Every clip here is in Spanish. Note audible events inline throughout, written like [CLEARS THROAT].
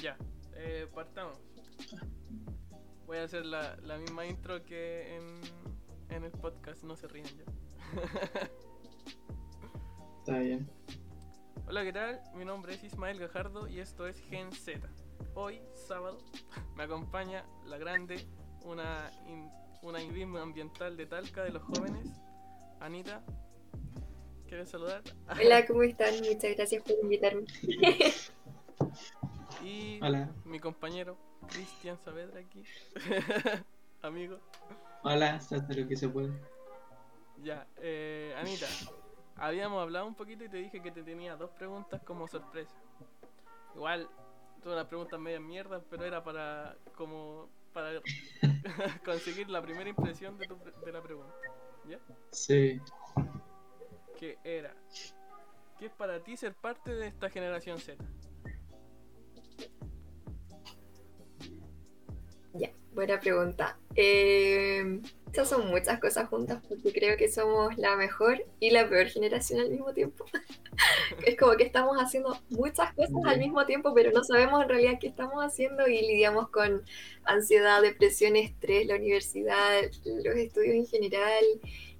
Ya, eh, partamos. Voy a hacer la, la misma intro que en, en el podcast, no se ríen ya. [LAUGHS] Está bien. Hola, ¿qué tal? Mi nombre es Ismael Gajardo y esto es Gen Z. Hoy, sábado, [LAUGHS] me acompaña la grande, una, in- una ambiental de Talca de los jóvenes, Anita. ¿Quieres saludar? Hola, ¿cómo están? Muchas gracias por invitarme. [LAUGHS] Y Hola. mi compañero, Cristian Saavedra aquí. [LAUGHS] Amigo. Hola, se hace lo que se puede. Ya, eh, Anita, habíamos hablado un poquito y te dije que te tenía dos preguntas como sorpresa. Igual, son unas preguntas media mierda, pero era para como para [LAUGHS] conseguir la primera impresión de, tu de la pregunta. ¿Ya? Sí. Que era, ¿qué es para ti ser parte de esta generación Z? Ya, buena pregunta. Eh, estas son muchas cosas juntas porque creo que somos la mejor y la peor generación al mismo tiempo. [LAUGHS] es como que estamos haciendo muchas cosas al mismo tiempo, pero no sabemos en realidad qué estamos haciendo y lidiamos con ansiedad, depresión, estrés, la universidad, los estudios en general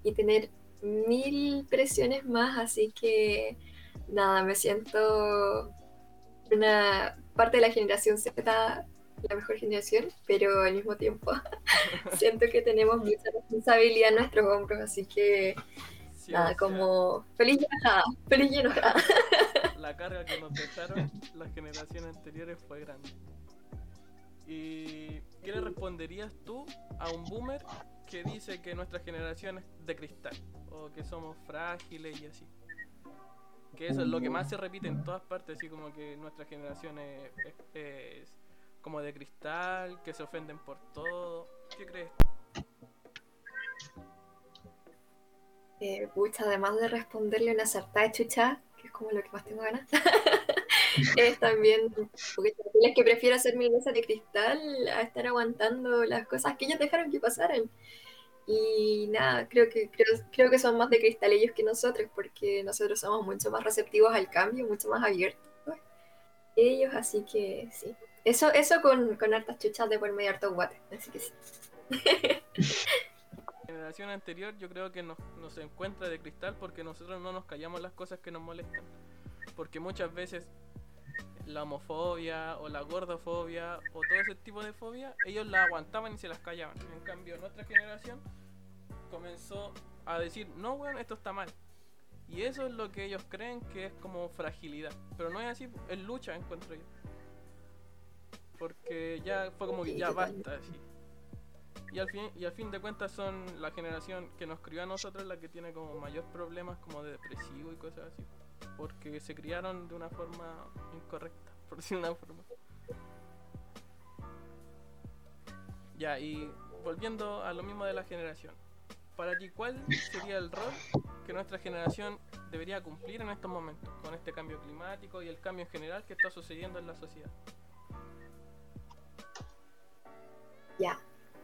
y tener mil presiones más. Así que nada, me siento una parte de la generación Z la mejor generación, pero al mismo tiempo [LAUGHS] siento que tenemos mucha responsabilidad en nuestros hombros, así que Sí, nada, o sea, como feliz y enojada, feliz y enojada. [LAUGHS] la carga que nos dejaron las generaciones anteriores fue grande. ¿Y qué le responderías tú a un boomer que dice que nuestra generación es de cristal? O que somos frágiles y así. Que eso es lo que más se repite en todas partes, así como que nuestra generación es, es- es como de cristal, que se ofenden por todo. ¿Qué crees? Eh, pucha, además de responderle una sartada chucha, que es como lo que más tengo ganas, [LAUGHS] es también porque es que prefiero hacer mil veces de cristal a estar aguantando las cosas que ellos dejaron que pasaran. Y nada, creo que, creo, creo que son más de cristal ellos que nosotros, porque nosotros somos mucho más receptivos al cambio, mucho más abiertos que ellos, así que sí. Eso, eso con, con hartas chuchas de por medio harto guate, así que sí. [LAUGHS] La generación anterior yo creo que nos, nos encuentra de cristal porque nosotros no nos callamos las cosas que nos molestan. Porque muchas veces la homofobia o la gordofobia o todo ese tipo de fobia, ellos la aguantaban y se las callaban. En cambio, nuestra generación comenzó a decir, no, weón, esto está mal. Y eso es lo que ellos creen que es como fragilidad. Pero no es así, es lucha, encuentro yo. Porque ya fue como que ya basta, así. Y al, fin, y al fin de cuentas son la generación que nos crió a nosotros la que tiene como mayor problemas como de depresivo y cosas así. Porque se criaron de una forma incorrecta, [LAUGHS] por decir una forma. Ya, y volviendo a lo mismo de la generación. Para ti, ¿cuál sería el rol que nuestra generación debería cumplir en estos momentos? Con este cambio climático y el cambio en general que está sucediendo en la sociedad. Ya.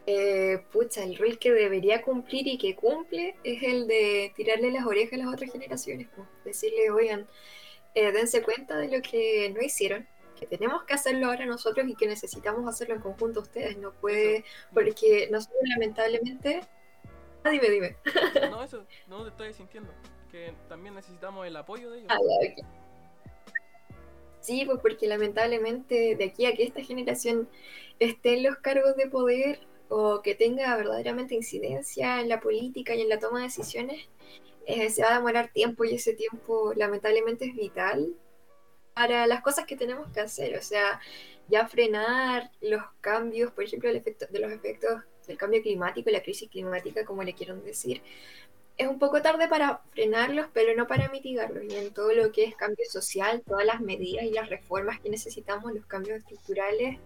Eh, pucha, el rol que debería cumplir y que cumple es el de tirarle las orejas a las otras generaciones. po. Decirle, oigan, eh, dense cuenta de lo que no hicieron, que tenemos que hacerlo ahora nosotros y que necesitamos hacerlo en conjunto ustedes. No puede, porque nosotros lamentablemente... Ah, dime, dime. No, eso, no te estoy sintiendo. Que también necesitamos el apoyo de ellos. Ah, ya. Sí, pues porque lamentablemente de aquí a que esta generación esté en los cargos de poder o que tenga verdaderamente incidencia en la política y en la toma de decisiones, eh, se va a demorar tiempo y ese tiempo lamentablemente es vital para las cosas que tenemos que hacer. O sea, ya frenar los cambios, por ejemplo, el efecto, de los efectos del cambio climático y la crisis climática, como le quieran decir, es un poco tarde para frenarlos, pero no para mitigarlos. Y en todo lo que es cambio social, todas las medidas y las reformas que necesitamos, los cambios estructurales,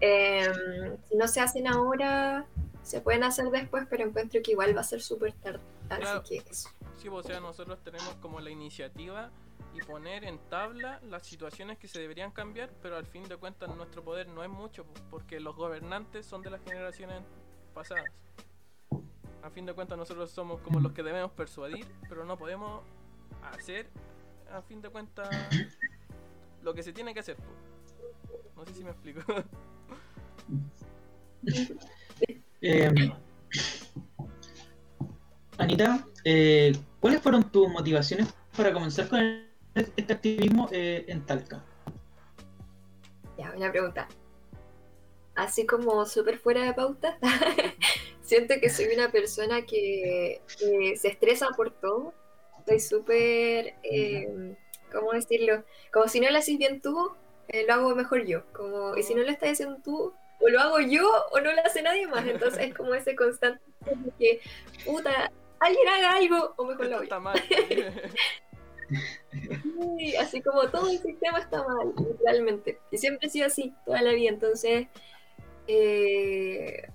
eh, si no se hacen ahora, se pueden hacer después, pero encuentro que igual va a ser súper tarde. Así Claro. que eso. Sí, pues, o sea, nosotros tenemos como la iniciativa y poner en tabla las situaciones que se deberían cambiar, pero al fin de cuentas nuestro poder no es mucho, pues, porque los gobernantes son de las generaciones pasadas. A fin de cuentas nosotros somos como los que debemos persuadir, pero no podemos hacer, a fin de cuentas, lo que se tiene que hacer. pues. No sé si me explico. [LAUGHS] Eh, Anita, eh, ¿cuáles fueron tus motivaciones para comenzar con este activismo eh, en Talca? Ya, una pregunta. Así como súper fuera de pauta, [LAUGHS] siento que soy una persona que, se estresa por todo. Soy súper, eh, ¿cómo decirlo? Como si no lo haces bien tú, lo hago mejor yo. Como, y si no lo estás haciendo tú, o lo hago yo o no lo hace nadie más. Entonces es como ese constante de que, puta, alguien haga algo o mejor lo hago está mal. [LAUGHS] Sí, así como todo el sistema está mal, literalmente. Y siempre he sido así, toda la vida. Entonces, eh,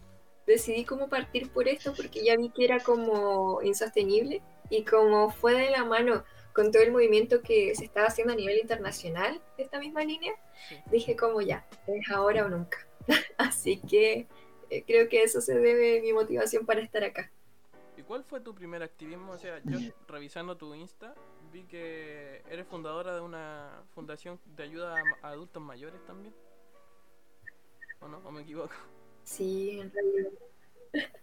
decidí cómo partir por esto porque ya vi que era como insostenible y como fue de la mano con todo el movimiento que se estaba haciendo a nivel internacional de esta misma línea, Sí. dije como ya, es ahora o nunca. [LAUGHS] así que eh, creo que eso se debe mi motivación para estar acá. ¿Y cuál fue tu primer activismo? O sea, yo revisando tu Insta vi que eres fundadora de una fundación de ayuda a, a adultos mayores también. ¿O no? ¿O me equivoco? Sí, en realidad. [LAUGHS]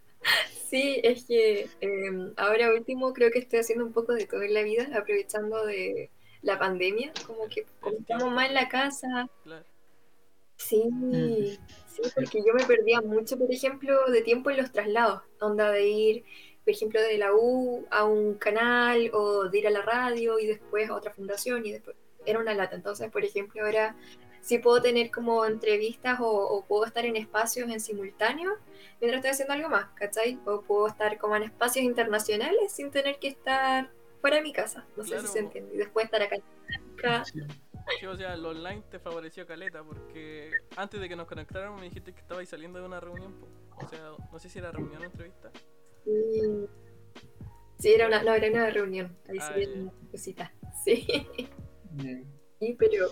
Sí, es que eh, ahora último creo que estoy haciendo un poco de todo en la vida, aprovechando de la pandemia, como que como estamos más en la casa. Claro. Sí, sí, porque yo me perdía mucho, por ejemplo, de tiempo en los traslados, onda de ir, por ejemplo, de la U a un canal o de ir a la radio y después a otra fundación y después era una lata. Entonces, por ejemplo, ahora sí puedo tener como entrevistas o, o puedo estar en espacios en simultáneo mientras estoy haciendo algo más, ¿cachai? O puedo estar como en espacios internacionales sin tener que estar fuera de mi casa, no sé si se entiende. Y después estar acá. acá. Sí. O sea, lo online te favoreció caleta porque antes de que nos conectáramos me dijiste que estabais saliendo de una reunión. po. O sea, no sé si era reunión o entrevista. Sí, Sí, era una, no, era una reunión. Ahí Ah, sí ya. era una cosita. [LAUGHS] Sí. Sí, pero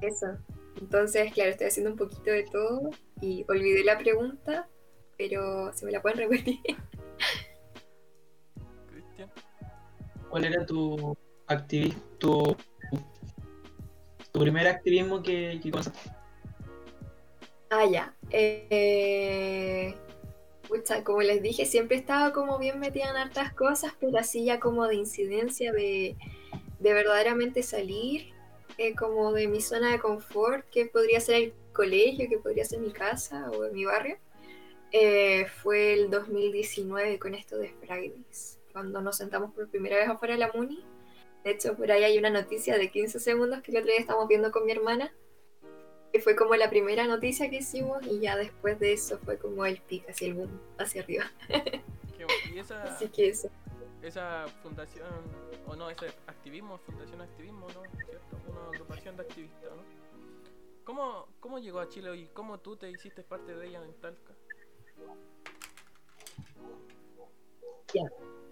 eso. Entonces, claro, estoy haciendo un poquito de todo y olvidé la pregunta, pero si me la pueden repetir. [LAUGHS] Cristian. ¿Cuál era tu activismo, tu, tu primer activismo que, que comenzaste? Ah, ya. Eh, pucha, como les dije, siempre he estado como bien metida en hartas cosas, pero así ya como de incidencia de, de verdaderamente salir, eh, como de mi zona de confort, que podría ser el colegio, que podría ser mi casa o mi barrio, eh, fue el 2019 con esto de Fridays, cuando nos sentamos por primera vez afuera de la Muni. De hecho, por ahí hay una noticia de 15 segundos que el otro día estamos viendo con mi hermana que fue como la primera noticia que hicimos y ya después de eso fue como el pic, así el boom, hacia arriba. Y esa, [LAUGHS] Así que eso. esa fundación, o no, ese activismo, fundación activismo, ¿no? ¿Cierto? Una agrupación de activistas, ¿no? ¿Cómo, ¿Cómo llegó a Chile y cómo tú te hiciste parte de ella en Talca?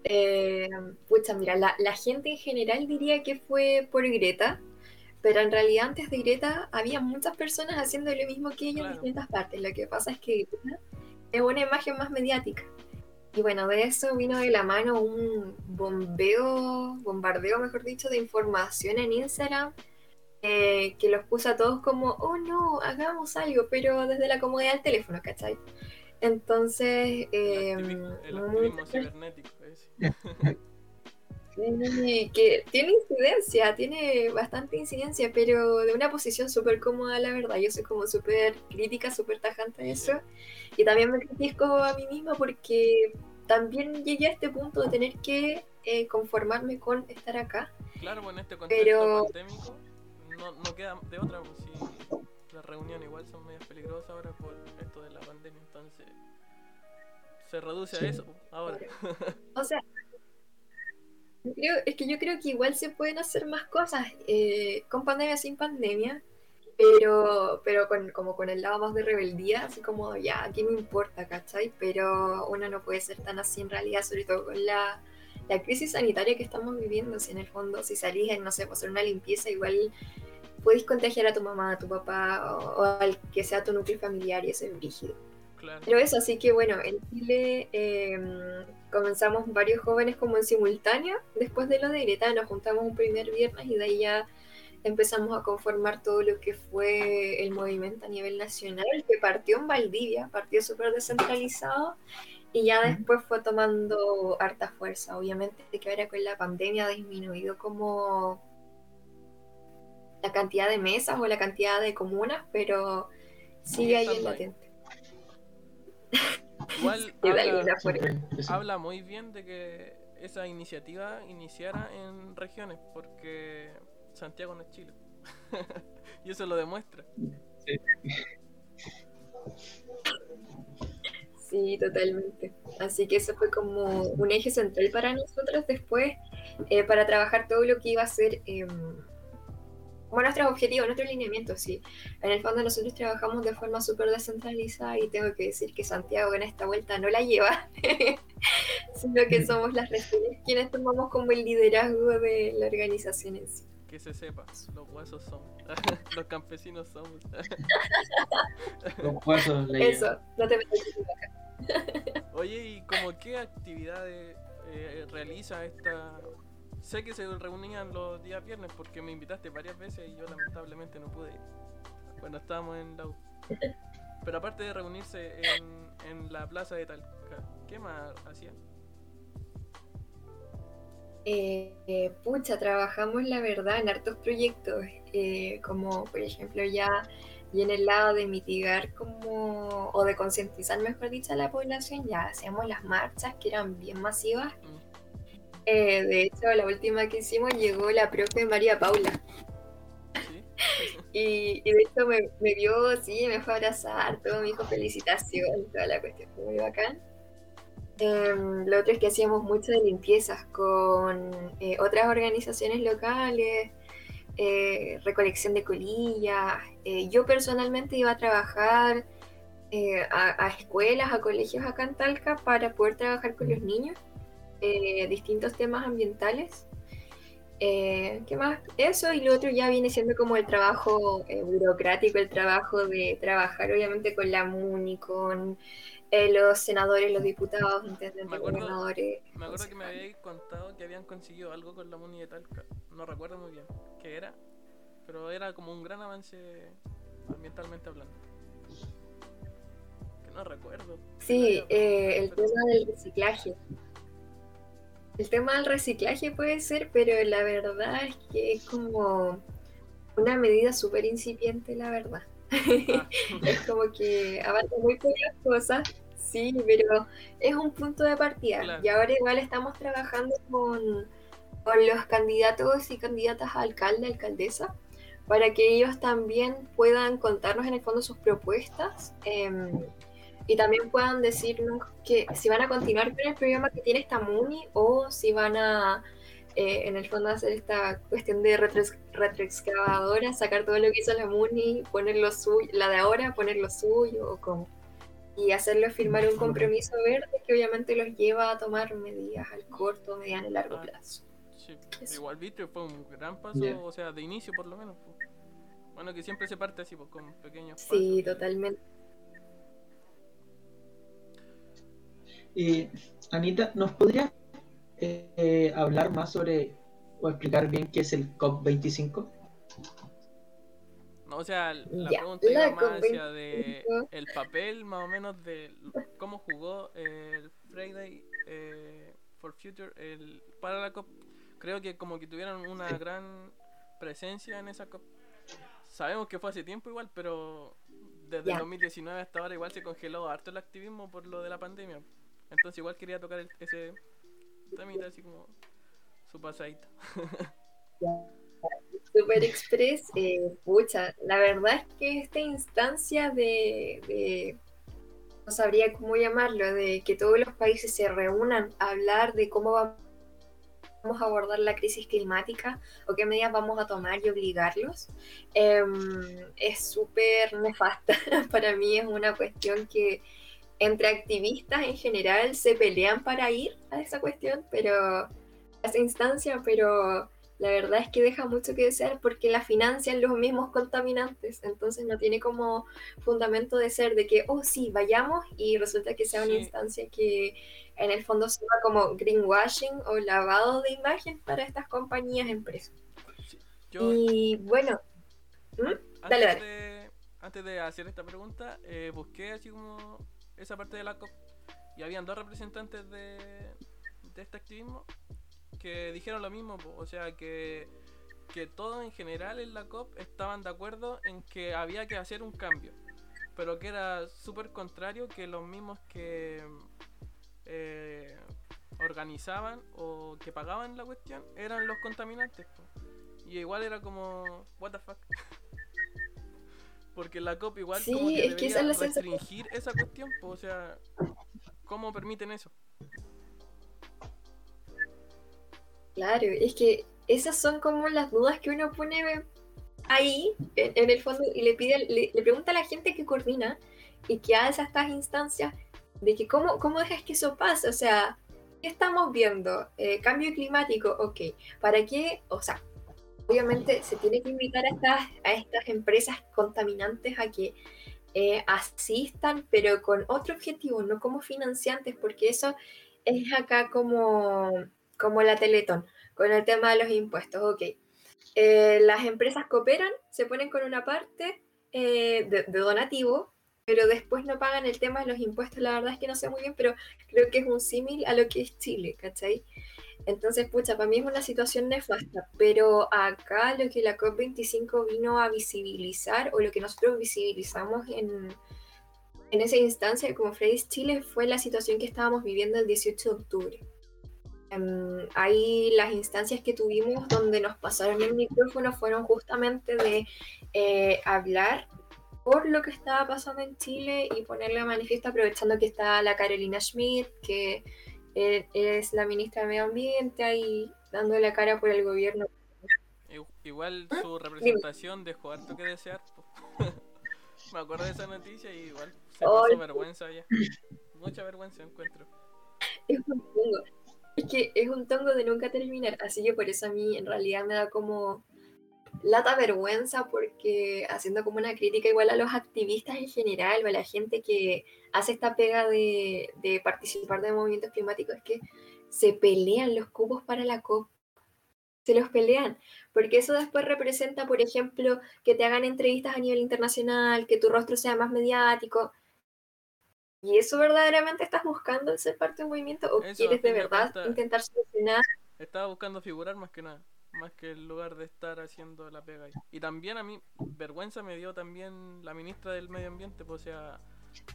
Eh, pucha, mira, la, la gente en general diría que fue por Greta, pero en realidad antes de Greta había muchas personas haciendo lo mismo que ella Claro. en distintas partes. Lo que pasa es que Greta es una imagen más mediática. Y bueno, de eso vino de la mano un bombeo, bombardeo, mejor dicho, de información en Instagram eh, que los puso a todos como, oh no, hagamos algo, pero desde la comodidad del teléfono, ¿cachai? Entonces, eh, el, muchas activismo cibernético, que tiene incidencia, tiene bastante incidencia, pero de una posición súper cómoda, la verdad. Yo soy como súper crítica, súper tajante de eso. Y también me critico a mí misma porque también llegué a este punto de tener que eh, conformarme con estar acá. Claro, pues en este contexto Pero- pandémico no, no queda de otra, pues si las reuniones igual son medias peligrosas ahora por esto de la pandemia, se reduce Sí. a eso pues, ahora. O sea, yo creo, es que yo creo que igual se pueden hacer más cosas eh, con pandemia, sin pandemia, pero, pero con, como con el lado más de rebeldía, así como ya, ¿qué me importa, cachai? Pero uno no puede ser tan así en realidad, sobre todo con la, la crisis sanitaria que estamos viviendo, si en el fondo, si salís en, no sé, pues, hacer una limpieza, igual podéis contagiar a tu mamá, a tu papá o, o al que sea tu núcleo familiar y eso es brígido. Claro. Pero eso, así que bueno, en Chile eh, comenzamos varios jóvenes como en simultáneo. Después de lo de Greta nos juntamos un primer viernes y de ahí ya empezamos a conformar todo lo que fue el movimiento a nivel nacional, que partió en Valdivia, partió súper descentralizado y ya después fue tomando harta fuerza. Obviamente que ahora con la pandemia ha disminuido como la cantidad de mesas o la cantidad de comunas, pero sigue ahí en latente. Igual [LAUGHS] habla, habla muy bien de que esa iniciativa iniciara en regiones, porque Santiago no es Chile. [LAUGHS] y eso lo demuestra. Sí. totalmente. Así que eso fue como un eje central para nosotros después, eh, para trabajar todo lo que iba a ser eh, como nuestros objetivos, nuestros lineamientos, sí. En el fondo nosotros trabajamos de forma súper descentralizada y tengo que decir que Santiago en esta vuelta no la lleva, [LAUGHS] sino que somos las regiones quienes tomamos como el liderazgo de la organización en sí. Que se sepa, los huesos somos, [LAUGHS] los campesinos somos. [LAUGHS] los huesos Eso, no te metas acá. Oye, ¿y como qué actividades eh, realiza esta sé que se reunían los días viernes porque me invitaste varias veces y yo lamentablemente no pude ir cuando estábamos en la U. Pero aparte de reunirse en, en la plaza de Talca, ¿qué más hacían? Eh, eh, pucha, trabajamos la verdad en hartos proyectos, eh, como por ejemplo ya en el lado de mitigar como, o de concientizar mejor dicho a la población, ya hacíamos las marchas que eran bien masivas. Mm. Eh, de hecho, la última que hicimos llegó la profe María Paula. [LAUGHS] y, de hecho me, vio, sí, me fue a abrazar, todo me dijo felicitación, toda la cuestión, fue muy bacán. Em, lo otro es que hacíamos mucho de limpiezas con eh, otras organizaciones locales, eh, recolección de colillas. yo personalmente iba a trabajar a, a, escuelas, a colegios acá en Talca para poder trabajar con los niños eh, distintos temas ambientales. Eh, ¿Qué más? Eso y lo otro ya viene siendo como el trabajo eh, burocrático, el trabajo de trabajar obviamente con la MUNI, con los senadores, los diputados, me acuerdo, Me acuerdo que me habíais contado que habían conseguido algo con la MUNI de Talca. No recuerdo muy bien qué era, pero era como un gran avance ambientalmente hablando. Que no recuerdo. Sí, el tema del reciclaje. El tema del reciclaje puede ser, pero la verdad es que es como una medida súper incipiente, la verdad. Ah. [LAUGHS] es como que avanza muy pocas cosas, sí, pero es un punto de partida. Y ahora igual estamos trabajando con, con los candidatos y candidatas a alcalde, alcaldesa, para que ellos también puedan contarnos en el fondo sus propuestas. Eh, y también puedan decirnos que si van a continuar con el programa que tiene esta MUNI o si van a, eh, en el fondo, hacer esta cuestión de retroexcavadora, sacar todo lo que hizo la MUNI, poner lo suyo, la de ahora, poner lo suyo o cómo. Y hacerlo firmar un compromiso verde que obviamente los lleva a tomar medidas al corto, mediano y largo plazo. Sí, igual viste, fue un gran paso, o sea, de inicio por lo menos. Bueno, que siempre se parte así, pues, con pequeños pasos. Sí, totalmente. Eh, Anita, ¿nos podrías eh, hablar más sobre o explicar bien qué es el COP25? No, o sea, la pregunta iba más hacia de el papel más o menos de cómo jugó el Friday eh, for Future el, para la COP. Creo que como que tuvieron una gran presencia en esa COP. Sabemos que fue hace tiempo igual, pero desde 2019 hasta ahora igual se congeló harto el activismo por lo de la pandemia. Entonces igual quería tocar ese trámite así como su pasadito. [LAUGHS] Super Express, eh, la verdad es que esta instancia de, no sabría cómo llamarlo, de que todos los países se reúnan a hablar de cómo vamos a abordar la crisis climática o qué medidas vamos a tomar y obligarlos, em, es súper nefasta. [LAUGHS] Para mí es una cuestión que entre activistas en general se pelean para ir a esa cuestión, pero a esa instancia, pero la verdad es que deja mucho que desear porque la financian los mismos contaminantes, entonces no tiene como fundamento de ser de que, oh sí, vayamos y resulta que sea una instancia que en el fondo se como greenwashing o lavado de imagen para estas compañías empresas. Yo, Y bueno, ¿Mm? Dale, dale. De, antes de hacer esta pregunta, eh, busqué así como esa parte de la COP y habían dos representantes de, de este activismo que dijeron lo mismo, o sea que, que todos en general en la COP estaban de acuerdo en que había que hacer un cambio, pero que era súper contrario que los mismos que eh, organizaban o que pagaban la cuestión eran los contaminantes. Y igual era como, what the fuck. [LAUGHS] Porque la COP igual Sí, como que es que esa restringir esa cuestión, o sea, ¿cómo permiten eso? Claro, es que esas son como las dudas que uno pone ahí, en, en el fondo, y le pide, le, le pregunta a la gente que coordina y que hace estas instancias de que cómo, cómo dejas que eso pase, o sea, ¿qué estamos viendo? Eh, cambio climático, ok, ¿para qué? O sea, obviamente se tiene que invitar a estas, a estas empresas contaminantes a que eh, asistan, pero con otro objetivo, no como financiantes, porque eso es acá como, como la Teletón, con el tema de los impuestos, ok. Eh, las empresas cooperan, se ponen con una parte eh, de, de donativo, pero después no pagan el tema de los impuestos, la verdad es que no sé muy bien, pero creo que es un símil a lo que es Chile, ¿cachai? Entonces, pucha, para mí es una situación nefasta, pero acá lo que la COP25 vino a visibilizar, o lo que nosotros visibilizamos en, en esa instancia como Fridays Chile, fue la situación que estábamos viviendo el 18 de octubre. Em, ahí las instancias que tuvimos donde nos pasaron el micrófono fueron justamente de eh, hablar por lo que estaba pasando en Chile y ponerle a manifiesto aprovechando que está la Carolina Schmidt, que es la ministra de Medio Ambiente ahí dando la cara por el gobierno. Igual ¿Ah? su representación dejó harto que desear. [LAUGHS] Me acuerdo de esa noticia y igual se pasó vergüenza ya. Mucha vergüenza encuentro. Es un tongo. Es que es un tongo de nunca terminar, así que por eso a mí en realidad me da como lata vergüenza porque haciendo como una crítica igual a los activistas en general o a la gente que hace esta pega de, de participar de movimientos climáticos es que se pelean los cupos para la COP. Se los pelean, porque eso después representa, por ejemplo, que te hagan entrevistas a nivel internacional, que tu rostro sea más mediático. ¿Y eso verdaderamente estás buscando el ser parte de un movimiento o Eso, quieres de verdad intentar solucionar? Estaba buscando figurar más que nada. Más que el lugar de estar haciendo la pega ahí. Y también a mí, vergüenza me dio también la ministra del Medio Ambiente. Pues, o sea,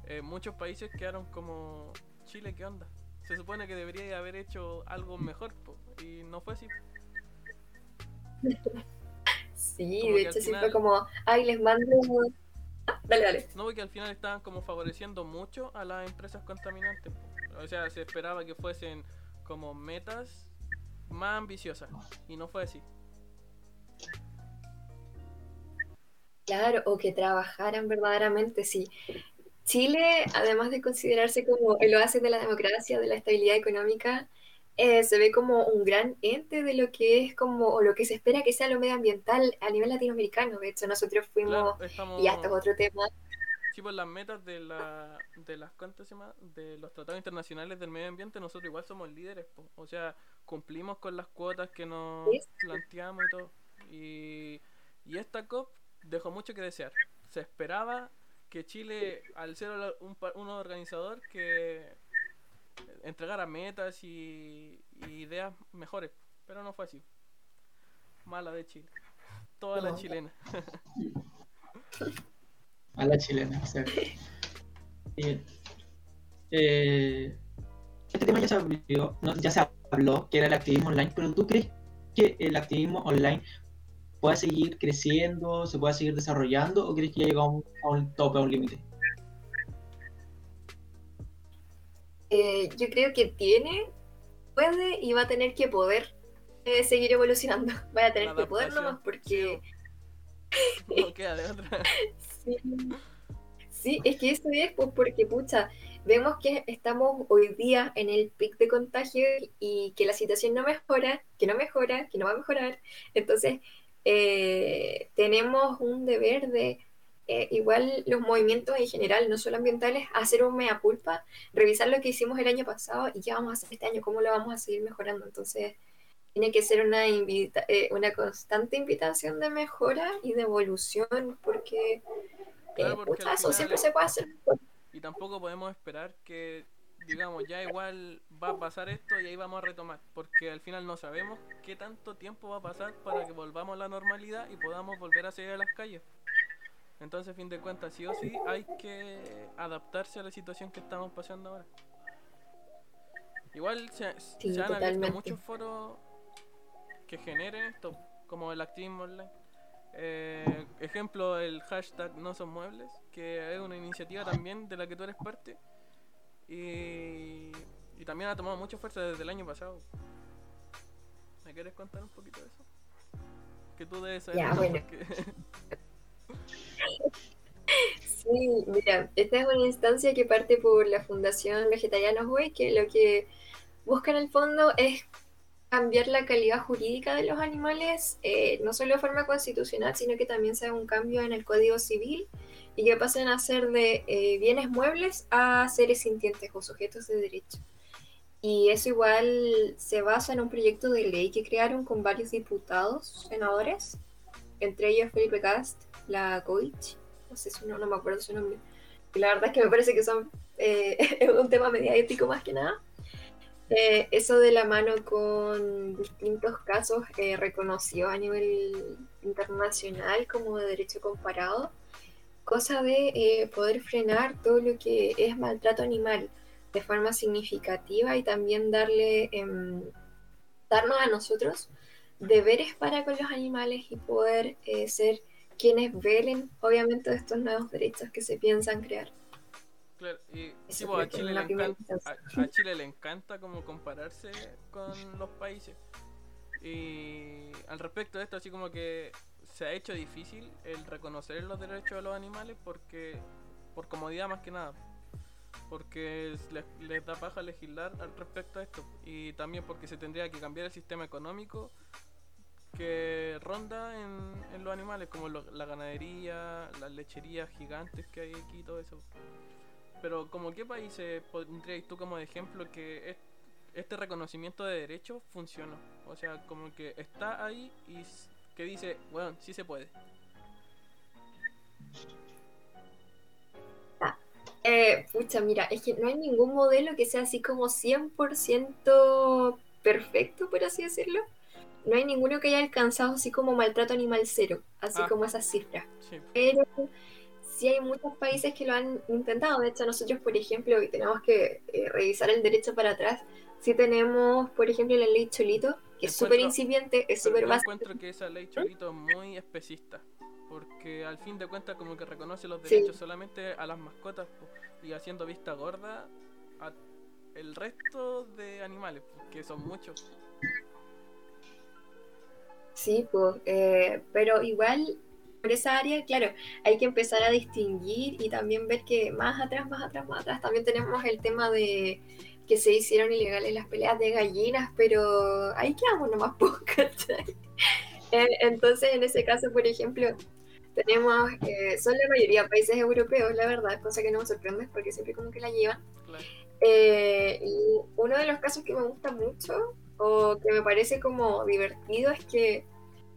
eh, muchos países quedaron como Chile, ¿qué onda? Se supone que debería haber hecho algo mejor, po, y no fue así. Sí, Como de hecho sí final- fue como, ay, les mando... Ah, dale, dale. No, porque al final estaban como favoreciendo mucho a las empresas contaminantes. O sea, se esperaba que fuesen como metas más ambiciosas. Y no fue así. Claro, o que trabajaran verdaderamente, sí. Chile, además de considerarse como el oasis de la democracia, de la estabilidad económica, eh, se ve como un gran ente de lo que es como, o lo que se espera que sea lo medioambiental a nivel latinoamericano. De hecho, nosotros fuimos, Claro, estamos... y hasta es otro tema, Sí, pues las metas de la de las ¿cuánto se llama? de los tratados internacionales del medio ambiente, nosotros igual somos líderes, po. o sea, cumplimos con las cuotas que nos planteamos y todo. Y, y esta COP dejó mucho que desear. Se esperaba que Chile, al ser un, un organizador, que entregara metas y, y ideas mejores, pero no fue así. Mala de Chile. Toda la chilena. [LAUGHS] A la chilena, exacto. Bien. Eh, este tema ya se habló, no, ya se habló, que era el activismo online, pero ¿tú crees que el activismo online pueda seguir creciendo, se pueda seguir desarrollando, o crees que ya llegó a un, a un tope, a un límite? Eh, yo creo que tiene, puede y va a tener que poder eh, seguir evolucionando. [LAUGHS] Va a tener que poder nomás porque... No [LAUGHS] queda de otra. [LAUGHS] Sí. Sí, es que eso es pues, porque, pucha, vemos que estamos hoy día en el pic de contagio y que la situación no mejora, que no mejora, que no va a mejorar. Entonces, eh, tenemos un deber de, eh, igual los movimientos en general, no solo ambientales, hacer un mea culpa, revisar lo que hicimos el año pasado y qué vamos a hacer este año, cómo lo vamos a seguir mejorando. Entonces, tiene que ser una, invita eh, una constante invitación de mejora y de evolución, porque, Claro, eh, porque eso final- siempre se puede hacer. Y tampoco podemos esperar que, digamos, ya igual va a pasar esto y ahí vamos a retomar. Porque al final no sabemos qué tanto tiempo va a pasar para que volvamos a la normalidad y podamos volver a salir a las calles. Entonces, a fin de cuentas, sí o sí, hay que adaptarse a la situación que estamos pasando ahora. Igual se, Sí, se han abierto muchos foros que generen esto, como el activismo online. Eh, ejemplo, el hashtag no son muebles, que es una iniciativa también de la que tú eres parte. Y, y también ha tomado mucha fuerza desde el año pasado. ¿Me quieres contar un poquito de eso? Que tú debes saber. Ya, bueno. porque- Sí, mira, esta es una instancia que parte por la Fundación Vegetarianos Way, que lo que busca en el fondo es cambiar la calidad jurídica de los animales, eh, no solo de forma constitucional, sino que también sea un cambio en el Código Civil y que pasen a ser de eh, bienes muebles a seres sintientes o sujetos de derecho. Y eso igual se basa en un proyecto de ley que crearon con varios diputados, senadores, entre ellos Felipe Cast, la Coich, no sé si no, no me acuerdo su nombre. Y la verdad es que me parece que son eh, [LAUGHS] un tema mediático más que nada. Eh, eso de la mano con distintos casos eh, reconocidos a nivel internacional como de derecho comparado, cosa de eh, poder frenar todo lo que es maltrato animal de forma significativa y también darle em, darnos a nosotros deberes para con los animales y poder eh, ser quienes velen obviamente estos nuevos derechos que se piensan crear. Claro, y sí, pues, a Chile, le encanta, a, a Chile le encanta como compararse con los países. Y al respecto de esto, así como que se ha hecho difícil el reconocer los derechos de los animales porque por comodidad más que nada. Porque es- les, les da paja legislar al respecto a esto. Y también porque se tendría que cambiar el sistema económico que ronda en, en los animales, como lo- la ganadería, las lecherías gigantes que hay aquí y todo eso. Pero como qué países pondríais tú como de ejemplo que es- este reconocimiento de derechos funcionó? O sea, como que está ahí y que dice, bueno, sí se puede. Eh, pucha, mira, es que no hay ningún modelo que sea así como 100% perfecto, por así decirlo. No hay ninguno que haya alcanzado así como maltrato animal cero, así Ah. como esas cifras. Sí, Pero sí hay muchos países que lo han intentado. De hecho, nosotros, por ejemplo, y tenemos que eh, revisar el derecho para atrás, sí tenemos, por ejemplo, la ley Cholito, que es súper incipiente, es súper yo básica. encuentro que esa ley Cholito es muy especista. Porque al fin de cuentas como que reconoce los Sí. derechos solamente a las mascotas y haciendo vista gorda a el resto de animales, que son muchos. Sí, pues, eh, pero igual por esa área, claro, hay que empezar a distinguir y también ver que más atrás, más atrás, más atrás, también tenemos el tema de que se hicieron ilegales las peleas de gallinas, pero ahí quedamos nomás [LAUGHS] pocas, Entonces, en ese caso, por ejemplo, tenemos, eh, son la mayoría países europeos, la verdad, cosa que no me sorprende porque siempre como que la llevan. Claro. Eh, y uno de los casos que me gusta mucho o que me parece como divertido es que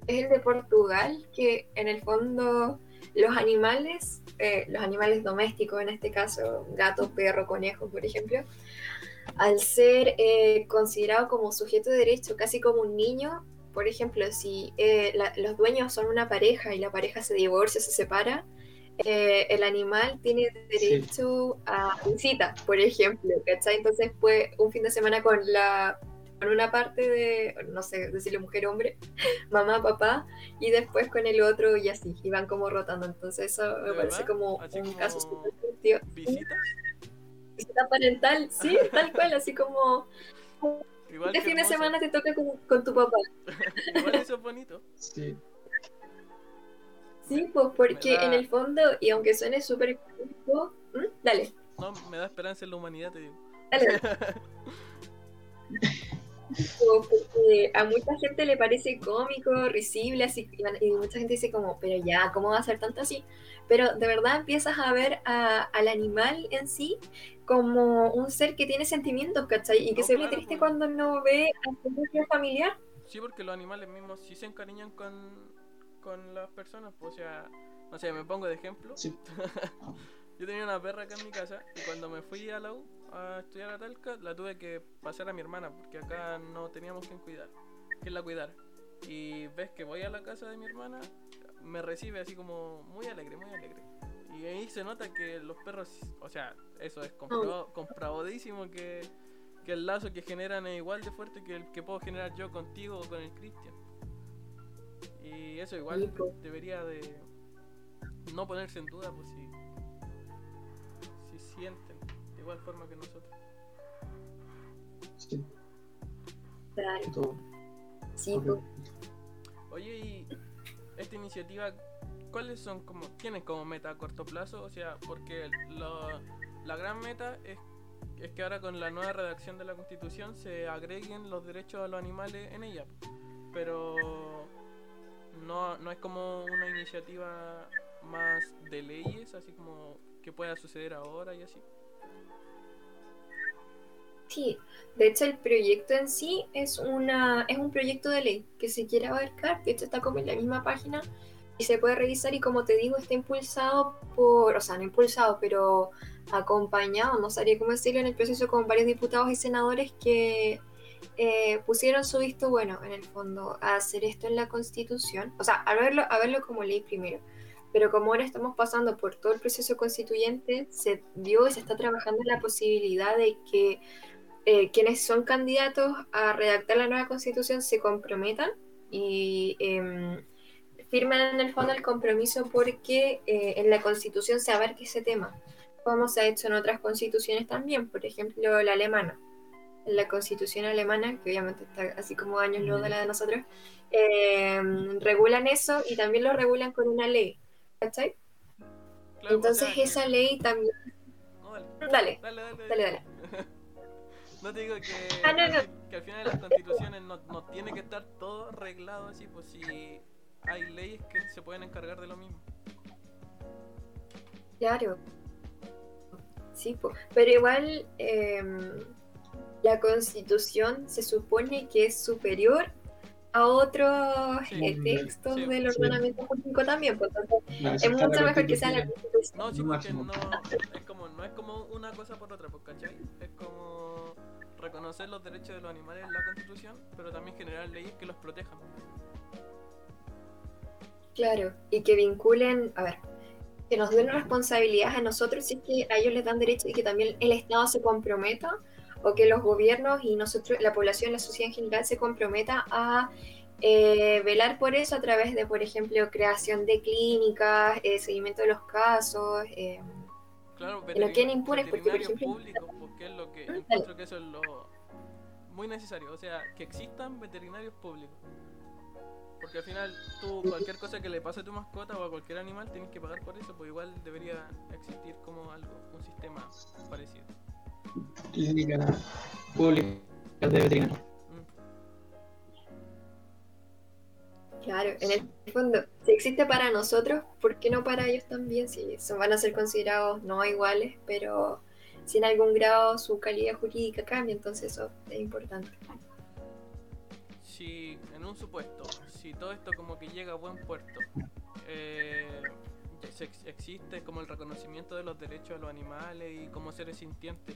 es el de Portugal, que en el fondo los animales, eh, los animales domésticos, en este caso gato, perro, conejo, por ejemplo, al ser eh, considerado como sujeto de derecho, casi como un niño, por ejemplo, si eh, la- los dueños son una pareja y la pareja se divorcia, se separa, eh, el animal tiene derecho a visita, por ejemplo, ¿cachai? Entonces, pues, un fin de semana con la con una parte de, no sé, decirle mujer hombre, [LAUGHS] mamá, papá, y después con el otro y así, y van como rotando. Entonces, eso me ¿De parece verdad? como Así un como caso súper. Visita parental, sí, tal cual, así como [LAUGHS] Igual este fin de semana te toca con, con tu papá. [LAUGHS] Igual eso es bonito. Sí. Sí, pues porque da- en el fondo, y aunque suene súper... ¿Mm? Dale, No, me da esperanza en la humanidad, te digo. dale. Porque a mucha gente le parece cómico, risible, así, y mucha gente dice como, pero ya, ¿cómo va a ser tanto así? Pero de verdad empiezas a ver a- al animal en sí como un ser que tiene sentimientos, ¿cachai? Y que No, se ve claro, triste pues. cuando no ve a su núcleo familiar. Sí, porque los animales mismos sí se encariñan con, con las personas. Pues, o sea, no sé, me pongo de ejemplo. Sí. [LAUGHS] Yo tenía una perra acá en mi casa y cuando me fui a la U a estudiar a Talca, la tuve que pasar a mi hermana porque acá no teníamos quien cuidar, quien la cuidara. Y ves que voy a la casa de mi hermana, me recibe así como muy alegre, muy alegre. Y ahí se nota que los perros, o sea, eso es comprobado- comprobadísimo que, que el lazo que generan es igual de fuerte que el que puedo generar yo contigo o con el Cristian. Y eso igual po. debería de no ponerse en duda, pues si, si sienten de igual forma que nosotros. Sí, Claro, todo. sí, pues. Oye, y esta iniciativa, ¿cuáles son como, tienen como meta a corto plazo? O sea, porque lo- la gran meta es, es que ahora con la nueva redacción de la constitución se agreguen los derechos a los animales en ella. Pero no, no es como una iniciativa más de leyes, así como que pueda suceder ahora y así. Sí, de hecho el proyecto en sí es una es un proyecto de ley que se quiere abarcar, de hecho está como en la misma página y se puede revisar y como te digo está impulsado por, o sea, no impulsado, pero acompañado, no sabría cómo decirlo, en el proceso con varios diputados y senadores que eh, pusieron su visto bueno en el fondo a hacer esto en la constitución, o sea, a verlo, a verlo como ley primero. Pero como ahora estamos pasando por todo el proceso constituyente, se dio y se está trabajando la posibilidad de que eh, quienes son candidatos a redactar la nueva constitución se comprometan y em, firmen en el fondo el compromiso porque eh, en la constitución se abarque ese tema, como se ha hecho en otras constituciones también, por ejemplo la alemana. En la constitución alemana, que obviamente está así como años luz de la de nosotros, em, regulan eso y también lo regulan con una ley. ¿Cachai? Claro, o Entonces sea, esa ley también... no, dale. Dale, Dale, dale. Dale, dale. [LAUGHS] no te digo que, Ah, no, no. que al final las constituciones no, no tiene que estar todo arreglado así, pues si hay leyes que se pueden encargar de lo mismo. Claro. Sí, po. pero igual em, la constitución se supone que es superior a otros Sí. eh, textos Sí. del Sí. ordenamiento jurídico también. pues, entonces, Claro, es mucho mejor que sea la Constitución. No, sí, porque no es como no es como una cosa por otra, pues, ¿cachai? Es como reconocer los derechos de los animales en la constitución, pero también generar leyes que los protejan. Claro, y que vinculen, a ver, que nos den responsabilidades a nosotros si es que a ellos les dan derecho y que también el Estado se comprometa o que los gobiernos y nosotros, la población, la sociedad en general se comprometa a eh, velar por eso a través de, por ejemplo, creación de clínicas, eh, seguimiento de los casos. eh, Claro, Y no queden impunes, porque, por ejemplo- públicos, porque es lo que encuentro que eso es lo muy necesario, o sea, que existan veterinarios públicos. Porque al final tú cualquier cosa que le pase a tu mascota o a cualquier animal tienes que pagar por eso, pues igual debería existir como algo, un sistema parecido. Clínica pública de veterinario. Mm. claro, en el fondo, si existe para nosotros, ¿por qué no para ellos también? Si son, van a ser considerados no iguales, pero si en algún grado su calidad jurídica cambia, entonces eso es importante. Si en un supuesto, si todo esto como que llega a buen puerto, eh, existe como el reconocimiento de los derechos de los animales y como seres sintientes,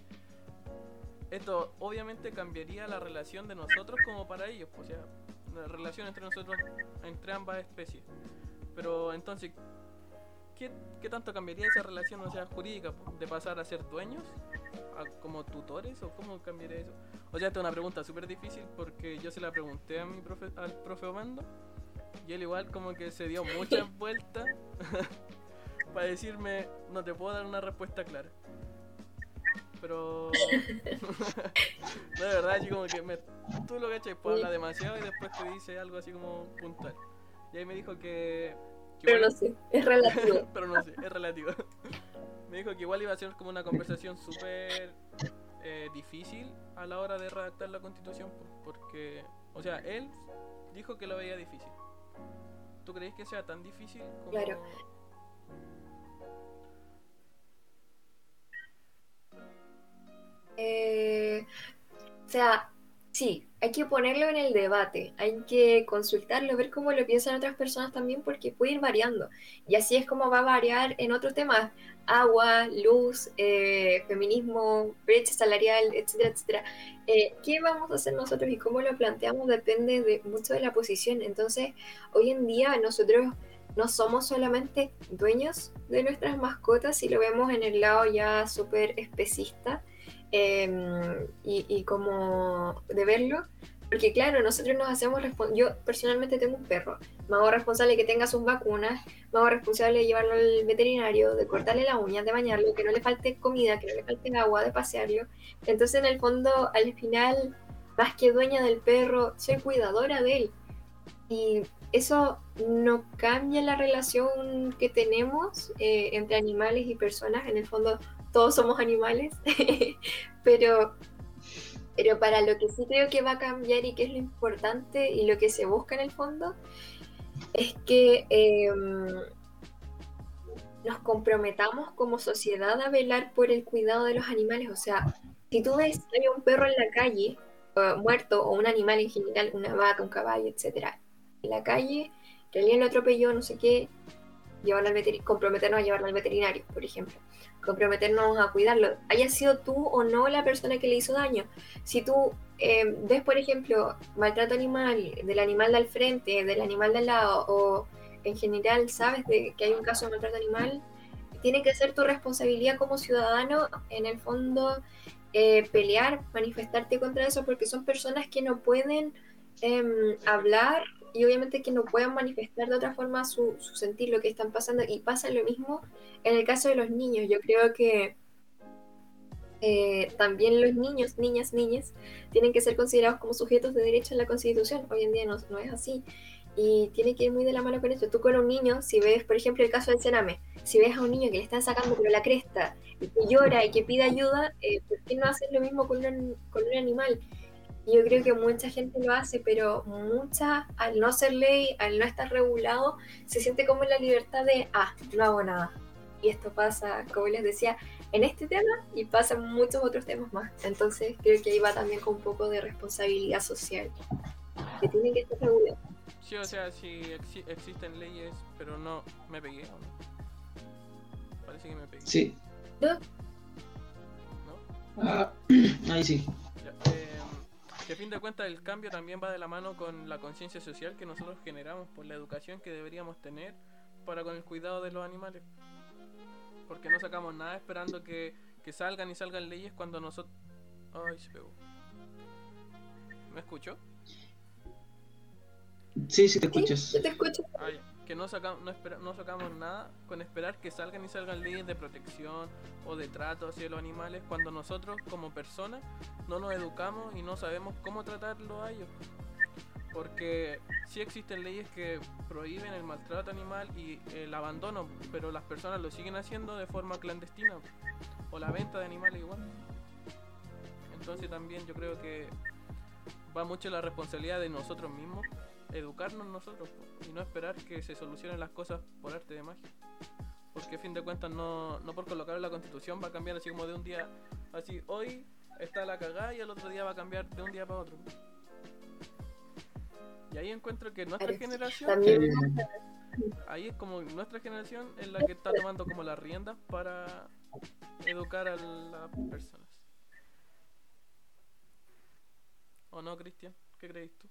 esto obviamente cambiaría la relación de nosotros como para ellos, o sea, la relación entre nosotros, entre ambas especies. Pero entonces, ¿qué, qué tanto cambiaría esa relación, o sea, jurídica, de pasar a ser dueños, a- como tutores, o cómo cambiaría eso? O sea, esta es una pregunta súper difícil porque yo se la pregunté a mi profe, al profe Omando y él igual como que se dio muchas [LAUGHS] vueltas [LAUGHS] para decirme no te puedo dar una respuesta clara. Pero [LAUGHS] no de verdad, así como que me, tú lo cachai, pues habla demasiado y después te dice algo así como puntual. Y ahí me dijo que Pero igual- no sé, es relativo. [LAUGHS] pero no sé, es relativo. [LAUGHS] Me dijo que igual iba a ser como una conversación súper eh, difícil a la hora de redactar la constitución, po, porque, o sea, él dijo que lo veía difícil. ¿Tú crees que sea tan difícil como... Claro. Eh, o sea, sí, hay que ponerlo en el debate, hay que consultarlo, ver cómo lo piensan otras personas también, porque puede ir variando. Y así es como va a variar en otros temas, agua, luz, eh, feminismo, brecha salarial, etcétera, etcétera. Eh, ¿Qué vamos a hacer nosotros y cómo lo planteamos depende de mucho de la posición. Entonces, hoy en día nosotros no somos solamente dueños de nuestras mascotas, si lo vemos en el lado ya súper especista, Em, y, como de verlo, porque claro, nosotros nos hacemos responsables, yo personalmente tengo un perro, me hago responsable de que tenga sus vacunas, me hago responsable de llevarlo al veterinario, de cortarle las uñas, de bañarlo, que no le falte comida, que no le falte agua, de pasearlo. Entonces en el fondo, al final, más que dueña del perro, soy cuidadora de él. Y eso no cambia la relación que tenemos eh, entre animales y personas. En el fondo, todos somos animales, [LAUGHS] pero, pero para lo que sí creo que va a cambiar y que es lo importante y lo que se busca en el fondo, es que em, nos comprometamos como sociedad a velar por el cuidado de los animales. O sea, si tú ves hay un perro en la calle, muerto, o un animal en general, una vaca, un caballo, etcétera, en la calle, que alguien lo atropelló, no sé qué, llevarlo al comprometernos a llevarlo al veterinario, por ejemplo comprometernos a cuidarlo, haya sido tú o no la persona que le hizo daño. Si tú eh, ves, por ejemplo, maltrato animal del animal del frente, del animal de al lado, o en general sabes de que hay un caso de maltrato animal, tiene que ser tu responsabilidad como ciudadano, en el fondo, eh, pelear, manifestarte contra eso, porque son personas que no pueden em, hablar y obviamente que no puedan manifestar de otra forma su, su, sentir lo que están pasando y pasa lo mismo en el caso de los niños. Yo creo que eh, también los niños, niñas, niñas, tienen que ser considerados como sujetos de derecho en la Constitución. Hoy en día no, no es así. Y tiene que ir muy de la mano con esto. Tú con un niño, si ves, por ejemplo, el caso del cename, si ves a un niño que le están sacando pero la cresta y que llora y que pide ayuda, eh, ¿por qué no haces lo mismo con un, con un animal? Yo creo que mucha gente lo hace, pero mucha, al no ser ley, al no estar regulado, se siente como en la libertad de, ah, no hago nada. Y esto pasa, como les decía, en este tema y pasa en muchos otros temas más. Entonces creo que ahí va también con un poco de responsabilidad social, que tiene que estar regulado. Sí, o sea, si existen leyes, pero no me pegué, ¿o no? Parece que me pegué. Sí. ¿No? ¿No? Ah, [CLEARS THROAT] ahí sí. Que a fin de cuentas el cambio también va de la mano con la conciencia social que nosotros generamos por la educación que deberíamos tener para con el cuidado de los animales. Porque no sacamos nada esperando que, salgan y salgan leyes cuando nosotros... Ay, se pegó. ¿Me escucho? Sí, sí te escuchas. Sí, te escucho. Ay que no sacamos, no, no sacamos nada con esperar que salgan y salgan leyes de protección o de trato hacia los animales cuando nosotros como personas no nos educamos y no sabemos cómo tratarlo a ellos. Porque sí existen leyes que prohíben el maltrato animal y el abandono, pero las personas lo siguen haciendo de forma clandestina o la venta de animales igual. Entonces también yo creo que va mucho la responsabilidad de nosotros mismos educarnos nosotros y no esperar que se solucionen las cosas por arte de magia. Porque a fin de cuentas no, no por colocar en la constitución va a cambiar así como de un día, así hoy está la cagada y el otro día va a cambiar de un día para otro. Y ahí encuentro que nuestra generación, ahí es como nuestra generación es la que está tomando como las riendas para educar a las personas. ¿O no, Cristian? ¿Qué crees tú?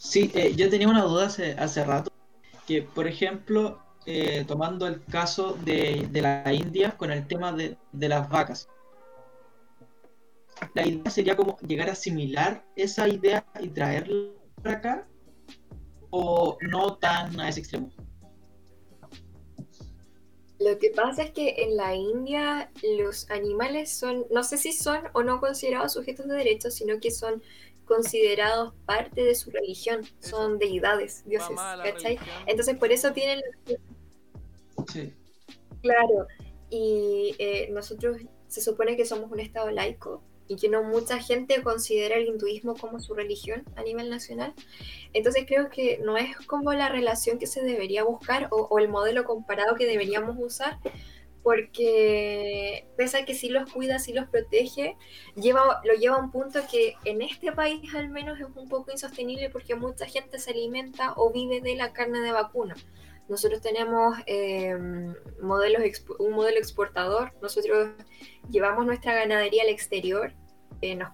Sí, eh, yo tenía una duda hace, hace rato, que por ejemplo, eh, tomando el caso de, la India con el tema de, las vacas, la idea sería como llegar a asimilar esa idea y traerla para acá, o no tan a ese extremo. Lo que pasa es que en la India los animales son, no sé si son o no considerados sujetos de derechos, sino que son considerados parte de su religión, son deidades, dioses, ¿cachai? Entonces por eso tienen... Sí. Claro, y eh, nosotros se supone que somos un estado laico y que no mucha gente considera el hinduismo como su religión a nivel nacional. Entonces creo que no es como la relación que se debería buscar o, o el modelo comparado que deberíamos usar, porque pese a que sí los cuida, sí los protege, lleva, lo lleva a un punto que en este país al menos es un poco insostenible porque mucha gente se alimenta o vive de la carne de vacuno. Nosotros tenemos eh, modelos un modelo exportador, nosotros llevamos nuestra ganadería al exterior, eh, nos,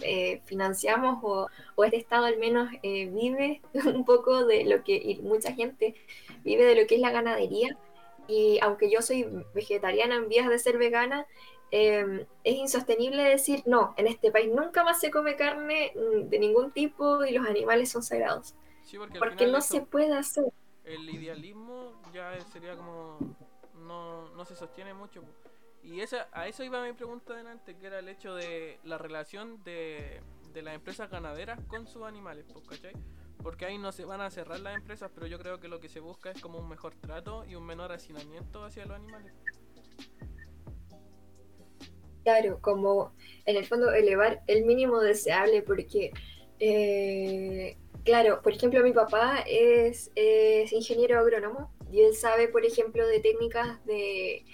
eh, financiamos o, o, este estado al menos vive [LAUGHS] un poco de lo que, mucha gente vive de lo que es la ganadería y aunque yo soy vegetariana en vías de ser vegana, eh, es insostenible decir, no, en este país nunca más se come carne mm, de ningún tipo y los animales son sagrados. Sí, porque, porque no se puede hacer. El idealismo ya sería como... No, no se sostiene mucho. Y esa, a eso iba mi pregunta delante, que era el hecho de la relación de, de las empresas ganaderas con sus animales, ¿cachai? Porque ahí no se van a cerrar las empresas, pero yo creo que lo que se busca es como un mejor trato y un menor hacinamiento hacia los animales. Claro, como en el fondo elevar el mínimo deseable, porque, eh, claro, por ejemplo, mi papá es, es, ingeniero agrónomo y él sabe, por ejemplo, de técnicas de,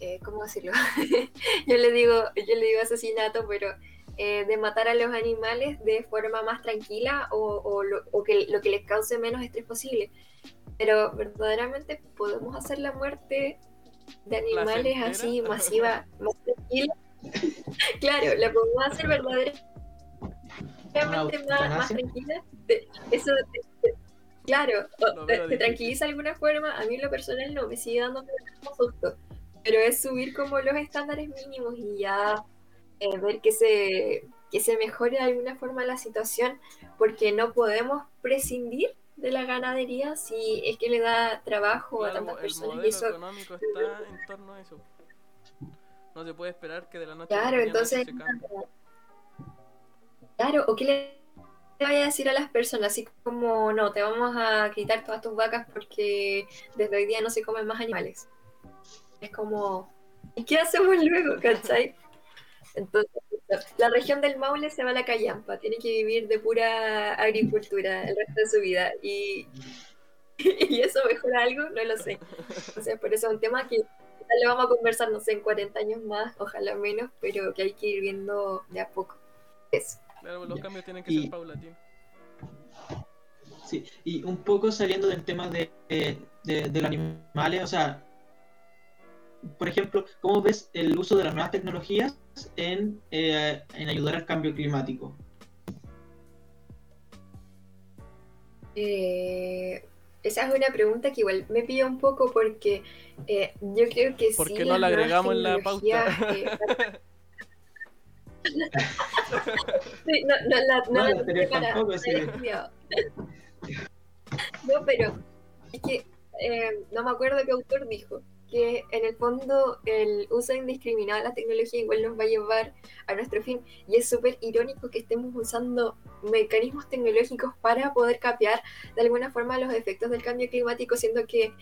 eh, ¿cómo decirlo? [LAUGHS] yo le digo, yo le digo asesinato, pero eh, de matar a los animales de forma más tranquila o, lo, que, lo que les cause menos estrés posible. Pero verdaderamente podemos hacer la muerte de animales así [LAUGHS] masiva, más tranquila. [LAUGHS] claro, la podemos hacer verdaderamente más, más, tranquila. Eso, claro, te, tranquiliza de alguna forma. A mí lo personal no, me sigue dando un susto. Pero es subir como los estándares mínimos y ya eh, ver que se, que se mejore de alguna forma la situación, porque no podemos prescindir de la ganadería si es que le da trabajo a tantas personas. El eso... económico está en torno a eso. No se puede esperar que de la noche claro, entonces, se cambie. Claro, o que le vaya a decir a las personas, así como, no, te vamos a quitar todas tus vacas porque desde hoy día no se comen más animales. Es como, ¿y qué hacemos luego, cachai? Entonces, la región del Maule se va a la callampa, tiene que vivir de pura agricultura el resto de su vida. Y, [LAUGHS] y eso mejora algo, no lo sé. Entonces, por eso es un tema que le vamos a conversar, no sé, en 40 años más, ojalá menos, pero que hay que ir viendo de a poco. Eso. Claro, los cambios tienen que ser paulatinos. Sí, y un poco saliendo del tema de, de, de los animales, o sea, por ejemplo, ¿cómo ves el uso de las nuevas tecnologías en, eh, en ayudar al cambio climático? Eh, esa es una pregunta que igual me pilla un poco porque eh, yo creo que ¿Por qué no la agregamos en la pauta? [LAUGHS] sí, no, no, la, no, no, tampoco, sí. [LAUGHS] no, pero es que eh, no me acuerdo qué autor dijo que en el fondo el uso indiscriminado de la tecnología igual nos va a llevar a nuestro fin. Y es súper irónico que estemos usando mecanismos tecnológicos para poder capear de alguna forma los efectos del cambio climático, siendo que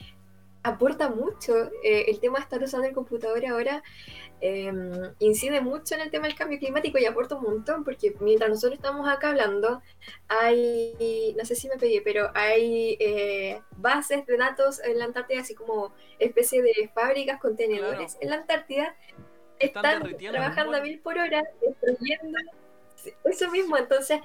aporta mucho. Eh, el tema de estar usando el computador ahora em, incide mucho en el tema del cambio climático y aporta un montón, porque mientras nosotros estamos acá hablando, hay, no sé si me pegué, pero hay eh, bases de datos en la Antártida, así como especie de fábricas, contenedores en la Antártida. Están, trabajando a mil por hora, destruyendo eso mismo, entonces,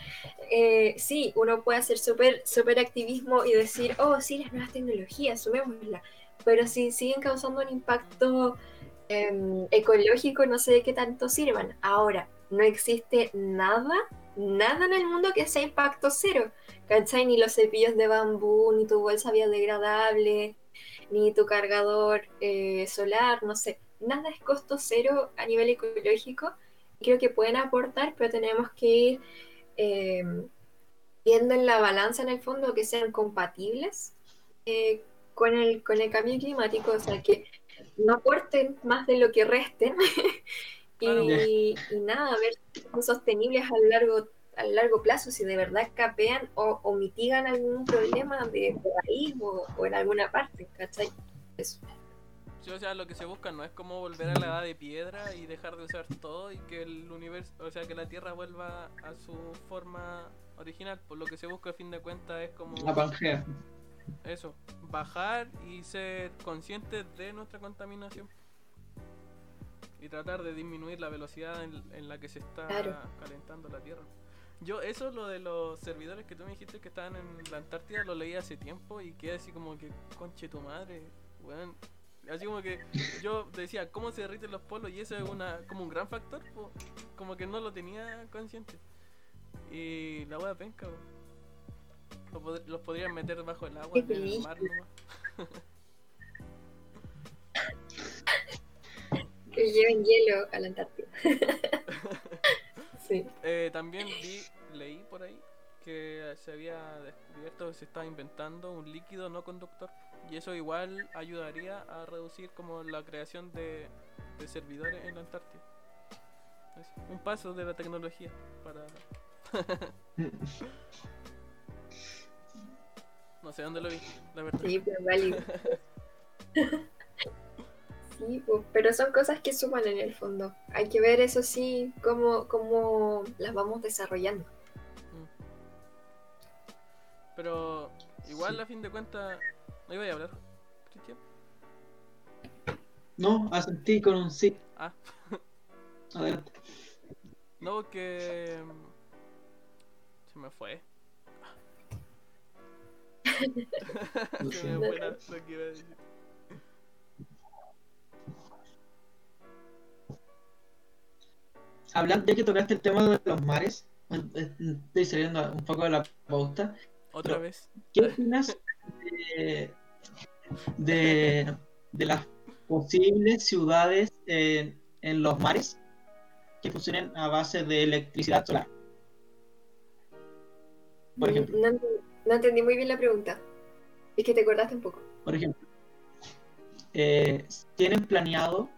eh, sí, uno puede hacer súper super activismo y decir, oh, sí, las nuevas tecnologías, sumémoslas, pero si siguen causando un impacto em, ecológico, no sé de qué tanto sirvan. Ahora, no existe nada, nada en el mundo que sea impacto cero. ¿Cachai? Ni los cepillos de bambú, ni tu bolsa biodegradable, ni tu cargador eh, solar, no sé. Nada es costo cero a nivel ecológico. Creo que pueden aportar, pero tenemos que ir em, viendo en la balanza en el fondo que sean compatibles eh, con el, con el cambio climático, o sea, que no aporten más de lo que resten [LAUGHS] y, nada, a ver si son sostenibles a largo, a largo plazo, si de verdad capean o, mitigan algún problema de, ahí o, en alguna parte, ¿cachai? Eso. o sea, lo que se busca no es como volver a la edad de piedra y dejar de usar todo y que el universo, o sea, que la Tierra vuelva a su forma original. Por lo que se busca, a fin de cuentas, es como... La eso, bajar y ser conscientes de nuestra contaminación. y tratar de disminuir la velocidad en, en la que se está Claro. calentando la Tierra. Yo, eso lo de los servidores que tú me dijiste que estaban en la Antártida, lo leí hace tiempo y quedé así como que, conche tu madre, weón. Así como que [LAUGHS] yo decía, ¿cómo se derriten los polos? Y eso es una, como un gran factor, po. como que no lo tenía consciente. Y la wea penca, po. Pod- los podrían meter bajo el agua, en el mar nomás. Que lleven hielo a la Antártida. [LAUGHS] sí. Eh, también vi, leí por ahí que se había descubierto, se estaba inventando un líquido no conductor y eso igual ayudaría a reducir como la creación de, de servidores en la Antártida. Es un paso de la tecnología para... [LAUGHS] No sé dónde lo vi, la verdad. Sí, pero válido. [LAUGHS] Sí, pero son cosas que suman en el fondo. Hay que ver, eso sí, cómo, cómo las vamos desarrollando. Mm. Pero igual Sí. a fin de cuentas... ¿No iba a hablar, Cristian? No, asentí con un sí. Ah. [LAUGHS] Adelante. No, porque... mm, Se me fue. Lo [LAUGHS] siento. Hablando, ya que tocaste el tema de los mares, eh, estoy saliendo un poco de la pauta. Otra vez. ¿Qué opinas de, de, de las posibles ciudades en, en los mares que funcionen a base de electricidad solar? Por ejemplo. No, ent- no entendí muy bien la pregunta. Es que te acordaste un poco. Por ejemplo, eh, tienen planeado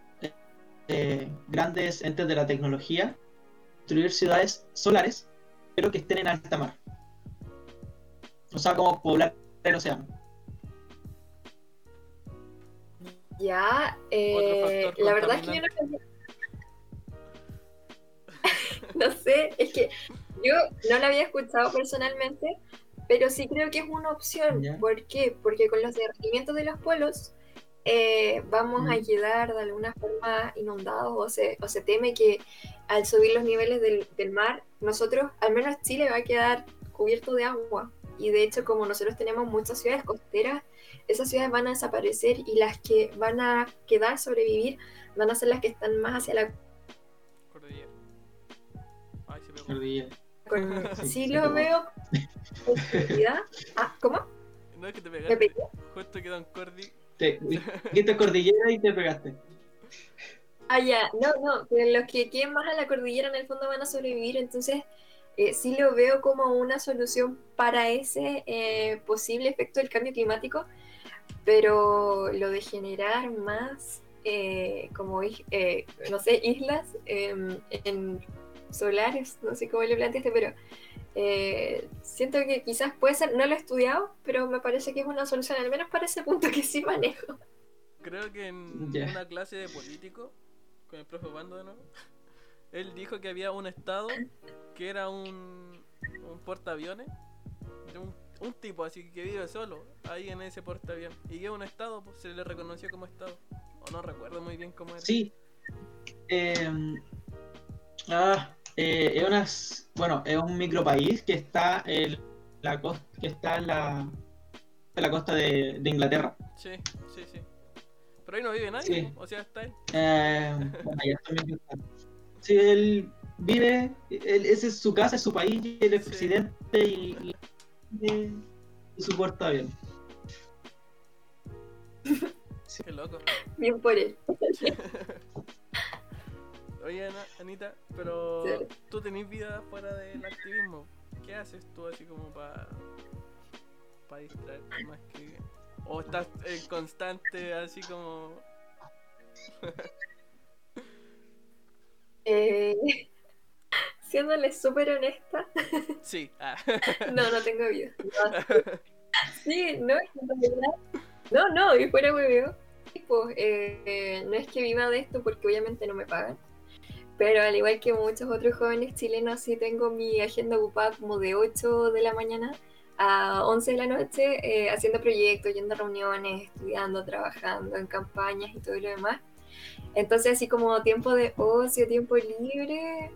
eh, grandes entes de la tecnología construir ciudades solares, pero que estén en alta mar. O sea, como poblar el océano. Ya, eh, la verdad es que yo no entendí- [LAUGHS] No sé, es que yo no la había escuchado personalmente, pero sí creo que es una opción. Ya. ¿Por qué? Porque con los derretimientos de los polos eh, vamos a quedar de alguna forma inundados o se, o se teme que al subir los niveles del, del mar, nosotros, al menos Chile, va a quedar cubierto de agua. Y de hecho, como nosotros tenemos muchas ciudades costeras, esas ciudades van a desaparecer y las que van a quedar, sobrevivir, van a ser las que están más hacia la Cordillera. Ay, se pegó. Cordillera. Con- Sí, lo veo. Ah, ¿cómo? No es que te ¿Me pegaste. pegué? Justo quedó en. Te, [LAUGHS] cordillera y te pegaste. Ah, ya, no, no, pero los que queden más a la cordillera en el fondo van a sobrevivir, entonces eh, sí lo veo como una solución para ese eh, posible efecto del cambio climático, pero lo de generar más, eh, como, eh, no sé, islas em, en solares, no sé cómo le planteaste, pero eh, siento que quizás puede ser, no lo he estudiado, pero me parece que es una solución, al menos para ese punto que sí manejo. Creo que en una clase de político, con el profe Bando de nuevo, [LAUGHS] él dijo que había un estado que era un, un portaaviones, de un, un tipo así que vive solo ahí en ese portaaviones. Y que es un estado, pues se le reconoció como estado. O no recuerdo muy bien cómo era. Sí. Eh, ah, eh, es unas, bueno, es un micropaís que está en la costa, que está en la, en la costa de, de Inglaterra. Sí, sí, sí. Pero ahí no vive nadie, Sí. o sea, está él. Eh, bueno. Sí, él vive, él- ese es su casa, es su país, y él es Sí. presidente y, y, y su portaaviones. Qué loco. Bien por él. [LAUGHS] Oye, Ana- Anita, pero tú tenés vida fuera del activismo. ¿Qué haces tú así como para para distraerte más que o estás constante así como [LAUGHS] Eh, [LAUGHS] siéndole súper honesta, [LAUGHS] sí, ah. no, no tengo vida. No. Sí, no, no, no, y fuera hueveo. Pues, eh, eh, no es que viva de esto porque obviamente no me pagan. Pero al igual que muchos otros jóvenes chilenos, sí tengo mi agenda ocupada como de 8 de la mañana a 11 de la noche, eh, haciendo proyectos, yendo a reuniones, estudiando, trabajando en campañas y todo lo demás. Entonces, así como tiempo de ocio, tiempo libre,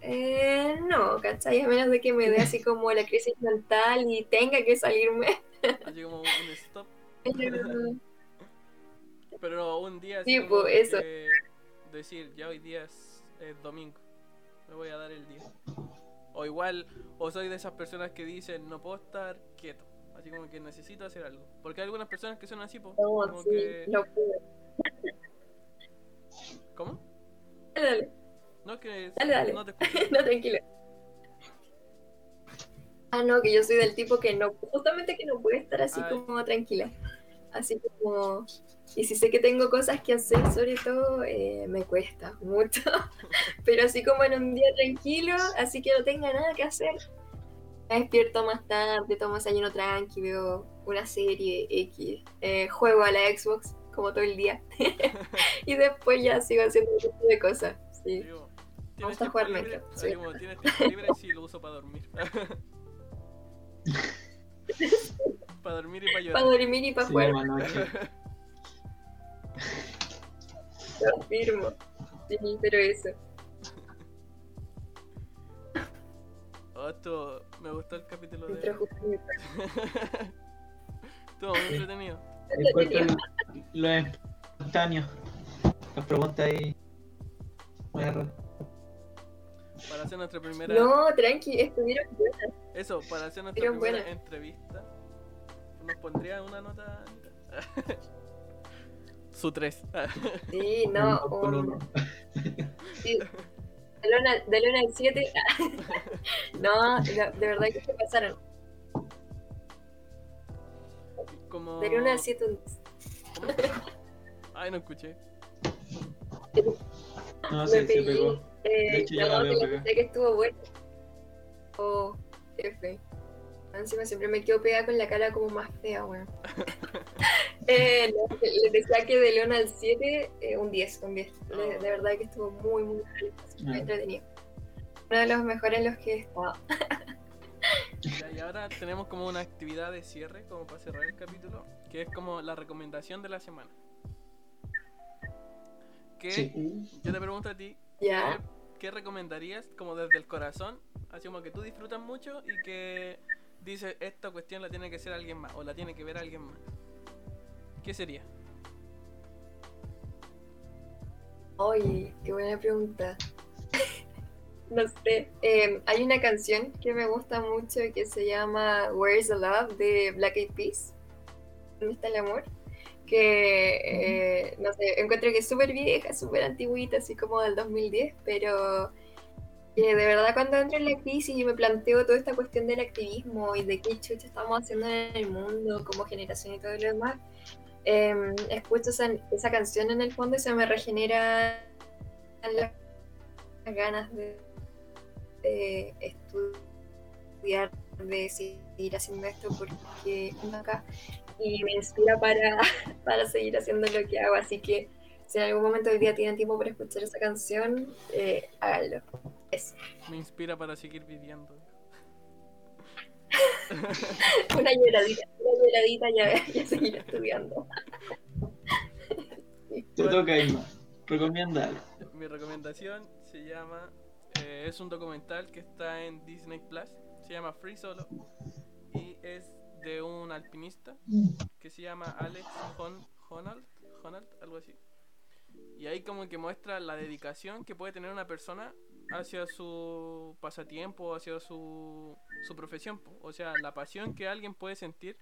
eh, no, ¿cachai? A menos de que me dé así [LAUGHS] como la crisis mental y tenga que salirme. [LAUGHS] Así como un stop. Pero- [LAUGHS] Pero un día Sí, pues, eso. decir, ya hoy día es, es domingo, me voy a dar el día. O igual, o soy de esas personas que dicen, no puedo estar quieto. Así como que necesito hacer algo. Porque hay algunas personas que son así, po, No, como sí, que... no pude. ¿Cómo? Dale, dale. No, que Dale, dale. no te [LAUGHS] escucho. No, tranquilo. Ah, no, que yo soy del tipo que no, justamente que no puede estar así Ay. como tranquila. Así como, y si sé que tengo cosas que hacer, sobre todo, eh, me cuesta [LAUGHS] mucho. Pero así como en un día tranquilo, así que no tenga nada que hacer, me despierto más tarde, tomo desayuno tranqui, veo una serie X, eh, juego a la Xbox como todo el día. [LAUGHS] y después ya sigo haciendo un montón de cosas. Sí. Digo, Vamos ¿tienes a tiempo jugar libre? Minecraft, Así sí. como, ¿tienes tiempo libre? Sí, lo uso para dormir. [LAUGHS] para dormir y para Para llorar. dormir y para Sí, jugar. Lo afirmo. Sí, pero eso. Esto, me gustó el capítulo de... [LAUGHS] Estuvo muy entretenido. Lo, lo espontáneo. Las preguntas ahí. Para hacer nuestra primera... No, tranqui, estuvieron buenas. Eso, para hacer nuestra primera entrevista, ¿nos pondría una nota? [LAUGHS] Su 3. Sí, [LAUGHS] no. Un- sí. Del 1 al- del 1 al 7. [LAUGHS] no, de, de verdad que se pasaron. Como... Del 1 al 7 un ¿Cómo? [LAUGHS] Ay, no escuché. No, sí, pegué. pegó. Eh, De hecho, ya no, la veo que que estuvo bueno. Oh, F. Encima siempre me quedo pegada con la cara como más fea, weón. [LAUGHS] eh, no, les decía que del 1 al 7, eh, un 10, un 10. De, de verdad que estuvo muy, muy, muy Ah. entretenido. Uno de los mejores en los que he estado. Y ahora tenemos como una actividad de cierre, como para cerrar el capítulo, que es como la recomendación de la semana. Que Sí. yo te pregunto a ti, Ya. ¿qué, qué recomendarías como desde el corazón? Así como que tú disfrutas mucho y que dices, esta cuestión la tiene que hacer alguien más o la tiene que ver alguien más. ¿Qué sería? Oye, qué buena pregunta. [LAUGHS] no sé. eh, hay una canción que me gusta mucho que se llama Where's the Love de Black Eyed Peas. ¿Dónde está el amor? Que, eh, no sé, encuentro que es súper vieja, súper antigüita, así como del 2010, pero de verdad cuando entro en la crisis y me planteo toda esta cuestión del activismo y de qué chucha estamos haciendo en el mundo como generación y todo lo demás, eh, escucho esa, esa canción en el fondo y se me regenera las ganas de, estudiar, de seguir haciendo esto porque acá y me inspira para, [LAUGHS] para seguir haciendo lo que hago. Así que si en algún momento del día tienen tiempo para escuchar esa canción, eh, háganlo. Eso. Me inspira para seguir viviendo. [LAUGHS] Una lloradita, una lloradita ya, ya seguir estudiando. [LAUGHS] Te toca, Isma. Recomienda algo. Mi recomendación se llama. eh, es un documental que está en Disney Plus. Se llama Free Solo. Y es de un alpinista que se llama Alex Hon Honnold, Honnold, algo así. Y ahí como que muestra la dedicación que puede tener una persona hacia su pasatiempo, hacia su, su profesión. po. O sea, la pasión que alguien puede sentir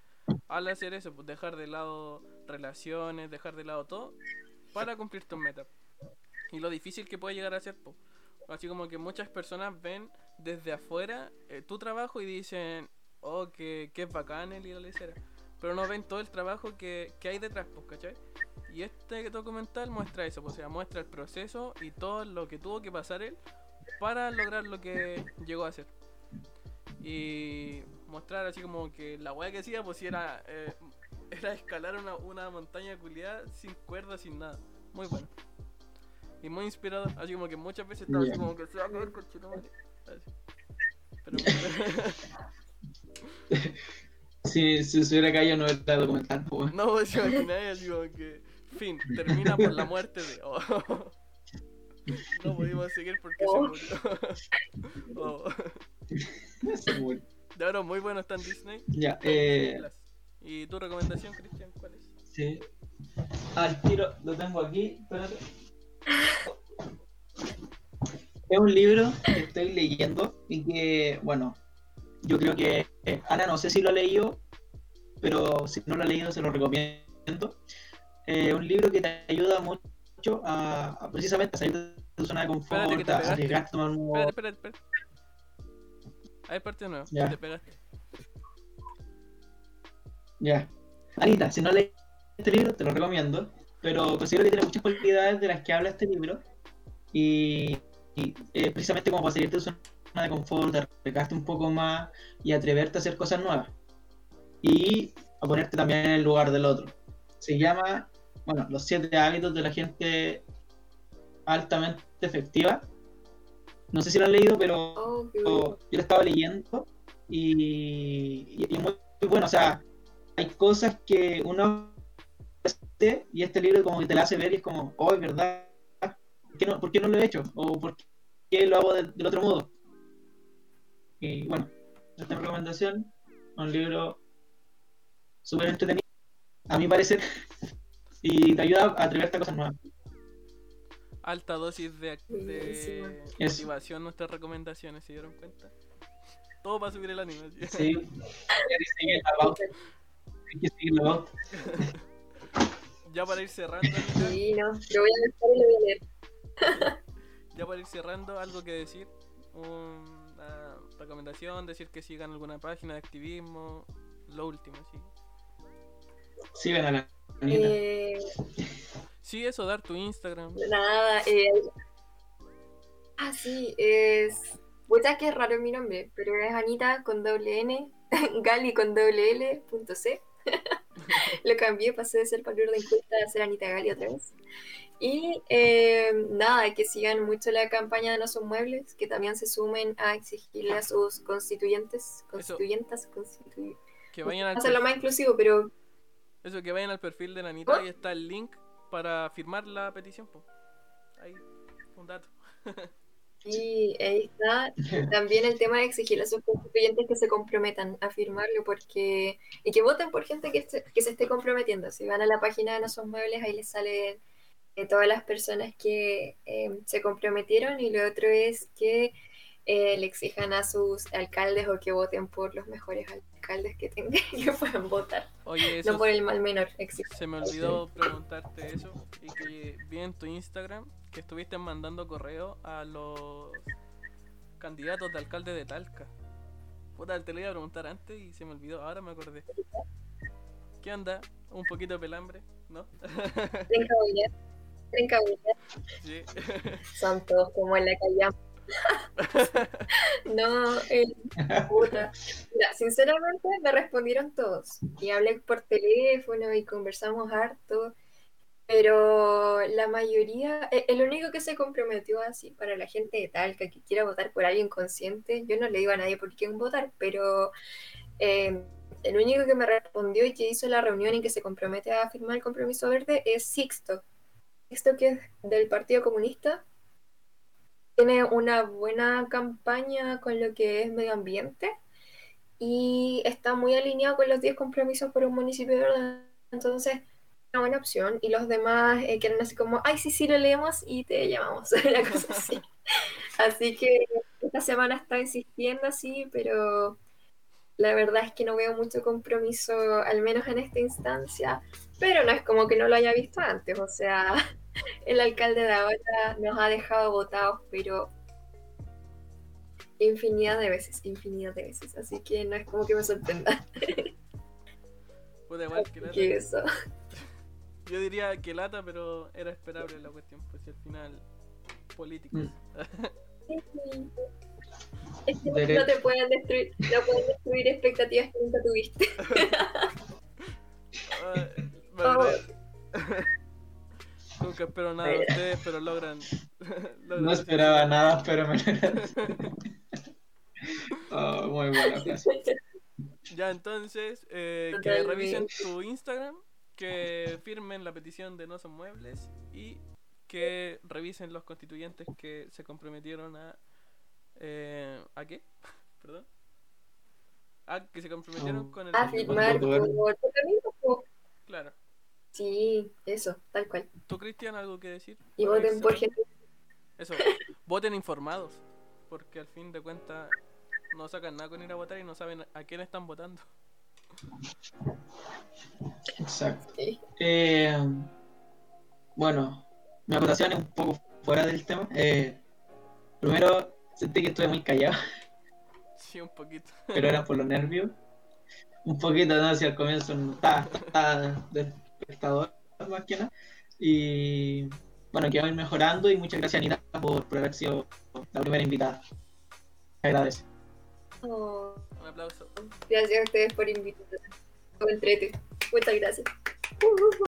al hacer eso, pues dejar de lado relaciones, dejar de lado todo para cumplir tus metas. Y lo difícil que puede llegar a ser, po. así como que muchas personas ven desde afuera eh, tu trabajo y dicen, oh, que, que es bacán el ir a la. Pero no ven todo el trabajo que, que hay detrás, pues, ¿cachai? Y este documental muestra eso, pues, o sea, muestra el proceso y todo lo que tuvo que pasar él para lograr lo que llegó a hacer. Y mostrar así como que la weá que hacía, pues era, eh, era escalar una, una montaña culiada sin cuerda, sin nada. Muy bueno. Y muy inspirador, así como que muchas veces estaba así como que se va a caer. Así. Pero Si, [LAUGHS] si se hubiera caído, no era documental. Pues, no, pues imagináis así como que Fin, termina por la muerte de. oh. [LAUGHS] No pudimos seguir porque [LAUGHS] Oh. se murió. Oh. Seguro. De ahora muy bueno está en Disney. Ya, eh. ¿Y tu recomendación, Cristian, cuál es? sí. Al tiro, lo tengo aquí, espérate. Es un libro que estoy leyendo y que, bueno, yo creo que eh, Ana no sé si lo ha leído, pero si no lo ha leído se lo recomiendo. Eh, un libro que te ayuda mucho a, a precisamente a salir de tu zona de confort, a arriesgarte a tomar un nuevo... Espérate, espérate, espérate. Ahí parte de nuevo. Ya. Te pegaste. Ya. Anita, si no lees este libro, te lo recomiendo, pero considero que tiene muchas cualidades de las que habla este libro y, y, eh, precisamente como para salirte de tu zona de confort, arriesgarte un poco más y atreverte a hacer cosas nuevas y a ponerte también en el lugar del otro. Se llama, bueno, Los siete hábitos de la gente altamente efectiva. No sé si lo han leído, pero Oh, yo lo estaba leyendo y, es muy, muy bueno. O sea, hay cosas que uno hace y este libro como que te la hace ver y es como, oh, es verdad, ¿por qué no, por qué no lo he hecho? ¿O por qué lo hago del, del otro modo? Y bueno, esta recomendación, un libro súper entretenido, a mi parecer, [LAUGHS] y te ayuda a atreverte a cosas nuevas. Alta dosis de, de motivación nuestras recomendaciones, ¿se dieron cuenta? Todo para subir el ánimo. ¿sí? Sí, hay que seguir la [LAUGHS] pauta. Hay que seguir la pauta. Ya para ir cerrando, Anita, Sí, no, lo voy a buscar y lo voy a leer. [LAUGHS] ya para ir cerrando, algo que decir, una recomendación, decir que sigan alguna página de activismo, lo último, sí. Sigan a la. Eh, Sí, eso, dar tu Instagram. nada, eh, ah, sí, es. Puta que es raro mi nombre, pero es Anita con doble N, [LAUGHS] Gali con doble L, punto C. [LAUGHS] Lo cambié, pasé de ser palurda inculta a ser Anita Gali otra vez. Y eh, nada, que sigan mucho la campaña de No Son Muebles, que también se sumen a exigirle a sus constituyentes, constituyentas, constitu- Que vayan al hacerlo más inclusivo, pero Eso, que vayan al perfil de la Anita, ¿Oh? ahí está el link para firmar la petición. po. Ahí, un dato. [LAUGHS] Sí, ahí está. [LAUGHS] También el tema de exigirle a sus constituyentes que se comprometan a firmarlo porque y que voten por gente que, se- que se esté comprometiendo. Si van a la página de No Son Muebles, ahí les salen eh, todas las personas que eh, se comprometieron y lo otro es que eh, le exijan a sus alcaldes o que voten por los mejores alcaldes que tengan [LAUGHS] que puedan votar, Oye, eso no por el mal menor. se me olvidó preguntarte eso. Y que vi en tu Instagram que estuviste mandando correo a los candidatos de alcalde de Talca. Puta, te lo iba a preguntar antes y se me olvidó. Ahora me acordé. ¿Qué onda? Un poquito de pelambre, ¿no? Trencabullar, [LAUGHS] trencabullar. sí. Son todos como en la calle. [LAUGHS] No, eh, puta. Mira, sinceramente me respondieron todos. Y hablé por teléfono y conversamos harto. Pero la mayoría, eh, el único que se comprometió así para la gente de Talca que quiera votar por alguien consciente, yo no le digo a nadie por quién votar, pero eh, el único que me respondió y que hizo la reunión y que se compromete a firmar el compromiso verde es Sixto. Sixto que es del Partido Comunista tiene una buena campaña con lo que es medio ambiente y está muy alineado con los 10 compromisos por un municipio verde. Entonces, una buena opción. Y los demás eh, quieren así como, ay, sí, sí, lo leemos y te llamamos. [LAUGHS] Una cosa así. Así que esta semana está insistiendo así, pero la verdad es que no veo mucho compromiso, al menos en esta instancia. Pero no es como que no lo haya visto antes. O sea, [LAUGHS] el alcalde de ahora nos ha dejado votados, pero infinidad de veces, infinidad de veces. Así que no es como que me sorprenda Puta, igual que [LAUGHS] lata. que eso. [LAUGHS] Yo diría que lata, pero era esperable la cuestión, pues si al final políticos. Mm. Es que no te pueden destruir, no pueden destruir expectativas que nunca tuviste. Verdad. Nunca espero nada de ustedes, pero logran. [LAUGHS] logran No esperaba nada, pero me Oh, [LAUGHS] muy buena frase. Ya, entonces, eh, que Totalmente. revisen tu Instagram que firmen la petición de no son muebles y que revisen los constituyentes que se comprometieron a... Eh, ¿A qué? [LAUGHS] Perdón. A que se comprometieron Oh. con el... A firmar por- Claro. Sí, eso, tal cual. ¿Tú, Cristian, algo que decir? Y voten por gente. Eso, voten informados, porque al fin de cuentas no sacan nada con ir a votar y no saben a quién están votando. Exacto. Sí. Eh, bueno, mi acotación es un poco fuera del tema. Eh, primero, sentí que estuve muy callado, Sí, un poquito. pero era por los nervios. Un poquito, no hacia el comienzo, no, estaba, estaba de espectador más que nada. Y bueno, que va a ir mejorando y muchas gracias Anita por, por haber sido la primera invitada. Me agradece. Oh, Un aplauso. gracias a ustedes por invitarme. Entrete. Muchas gracias. Uh, uh, uh.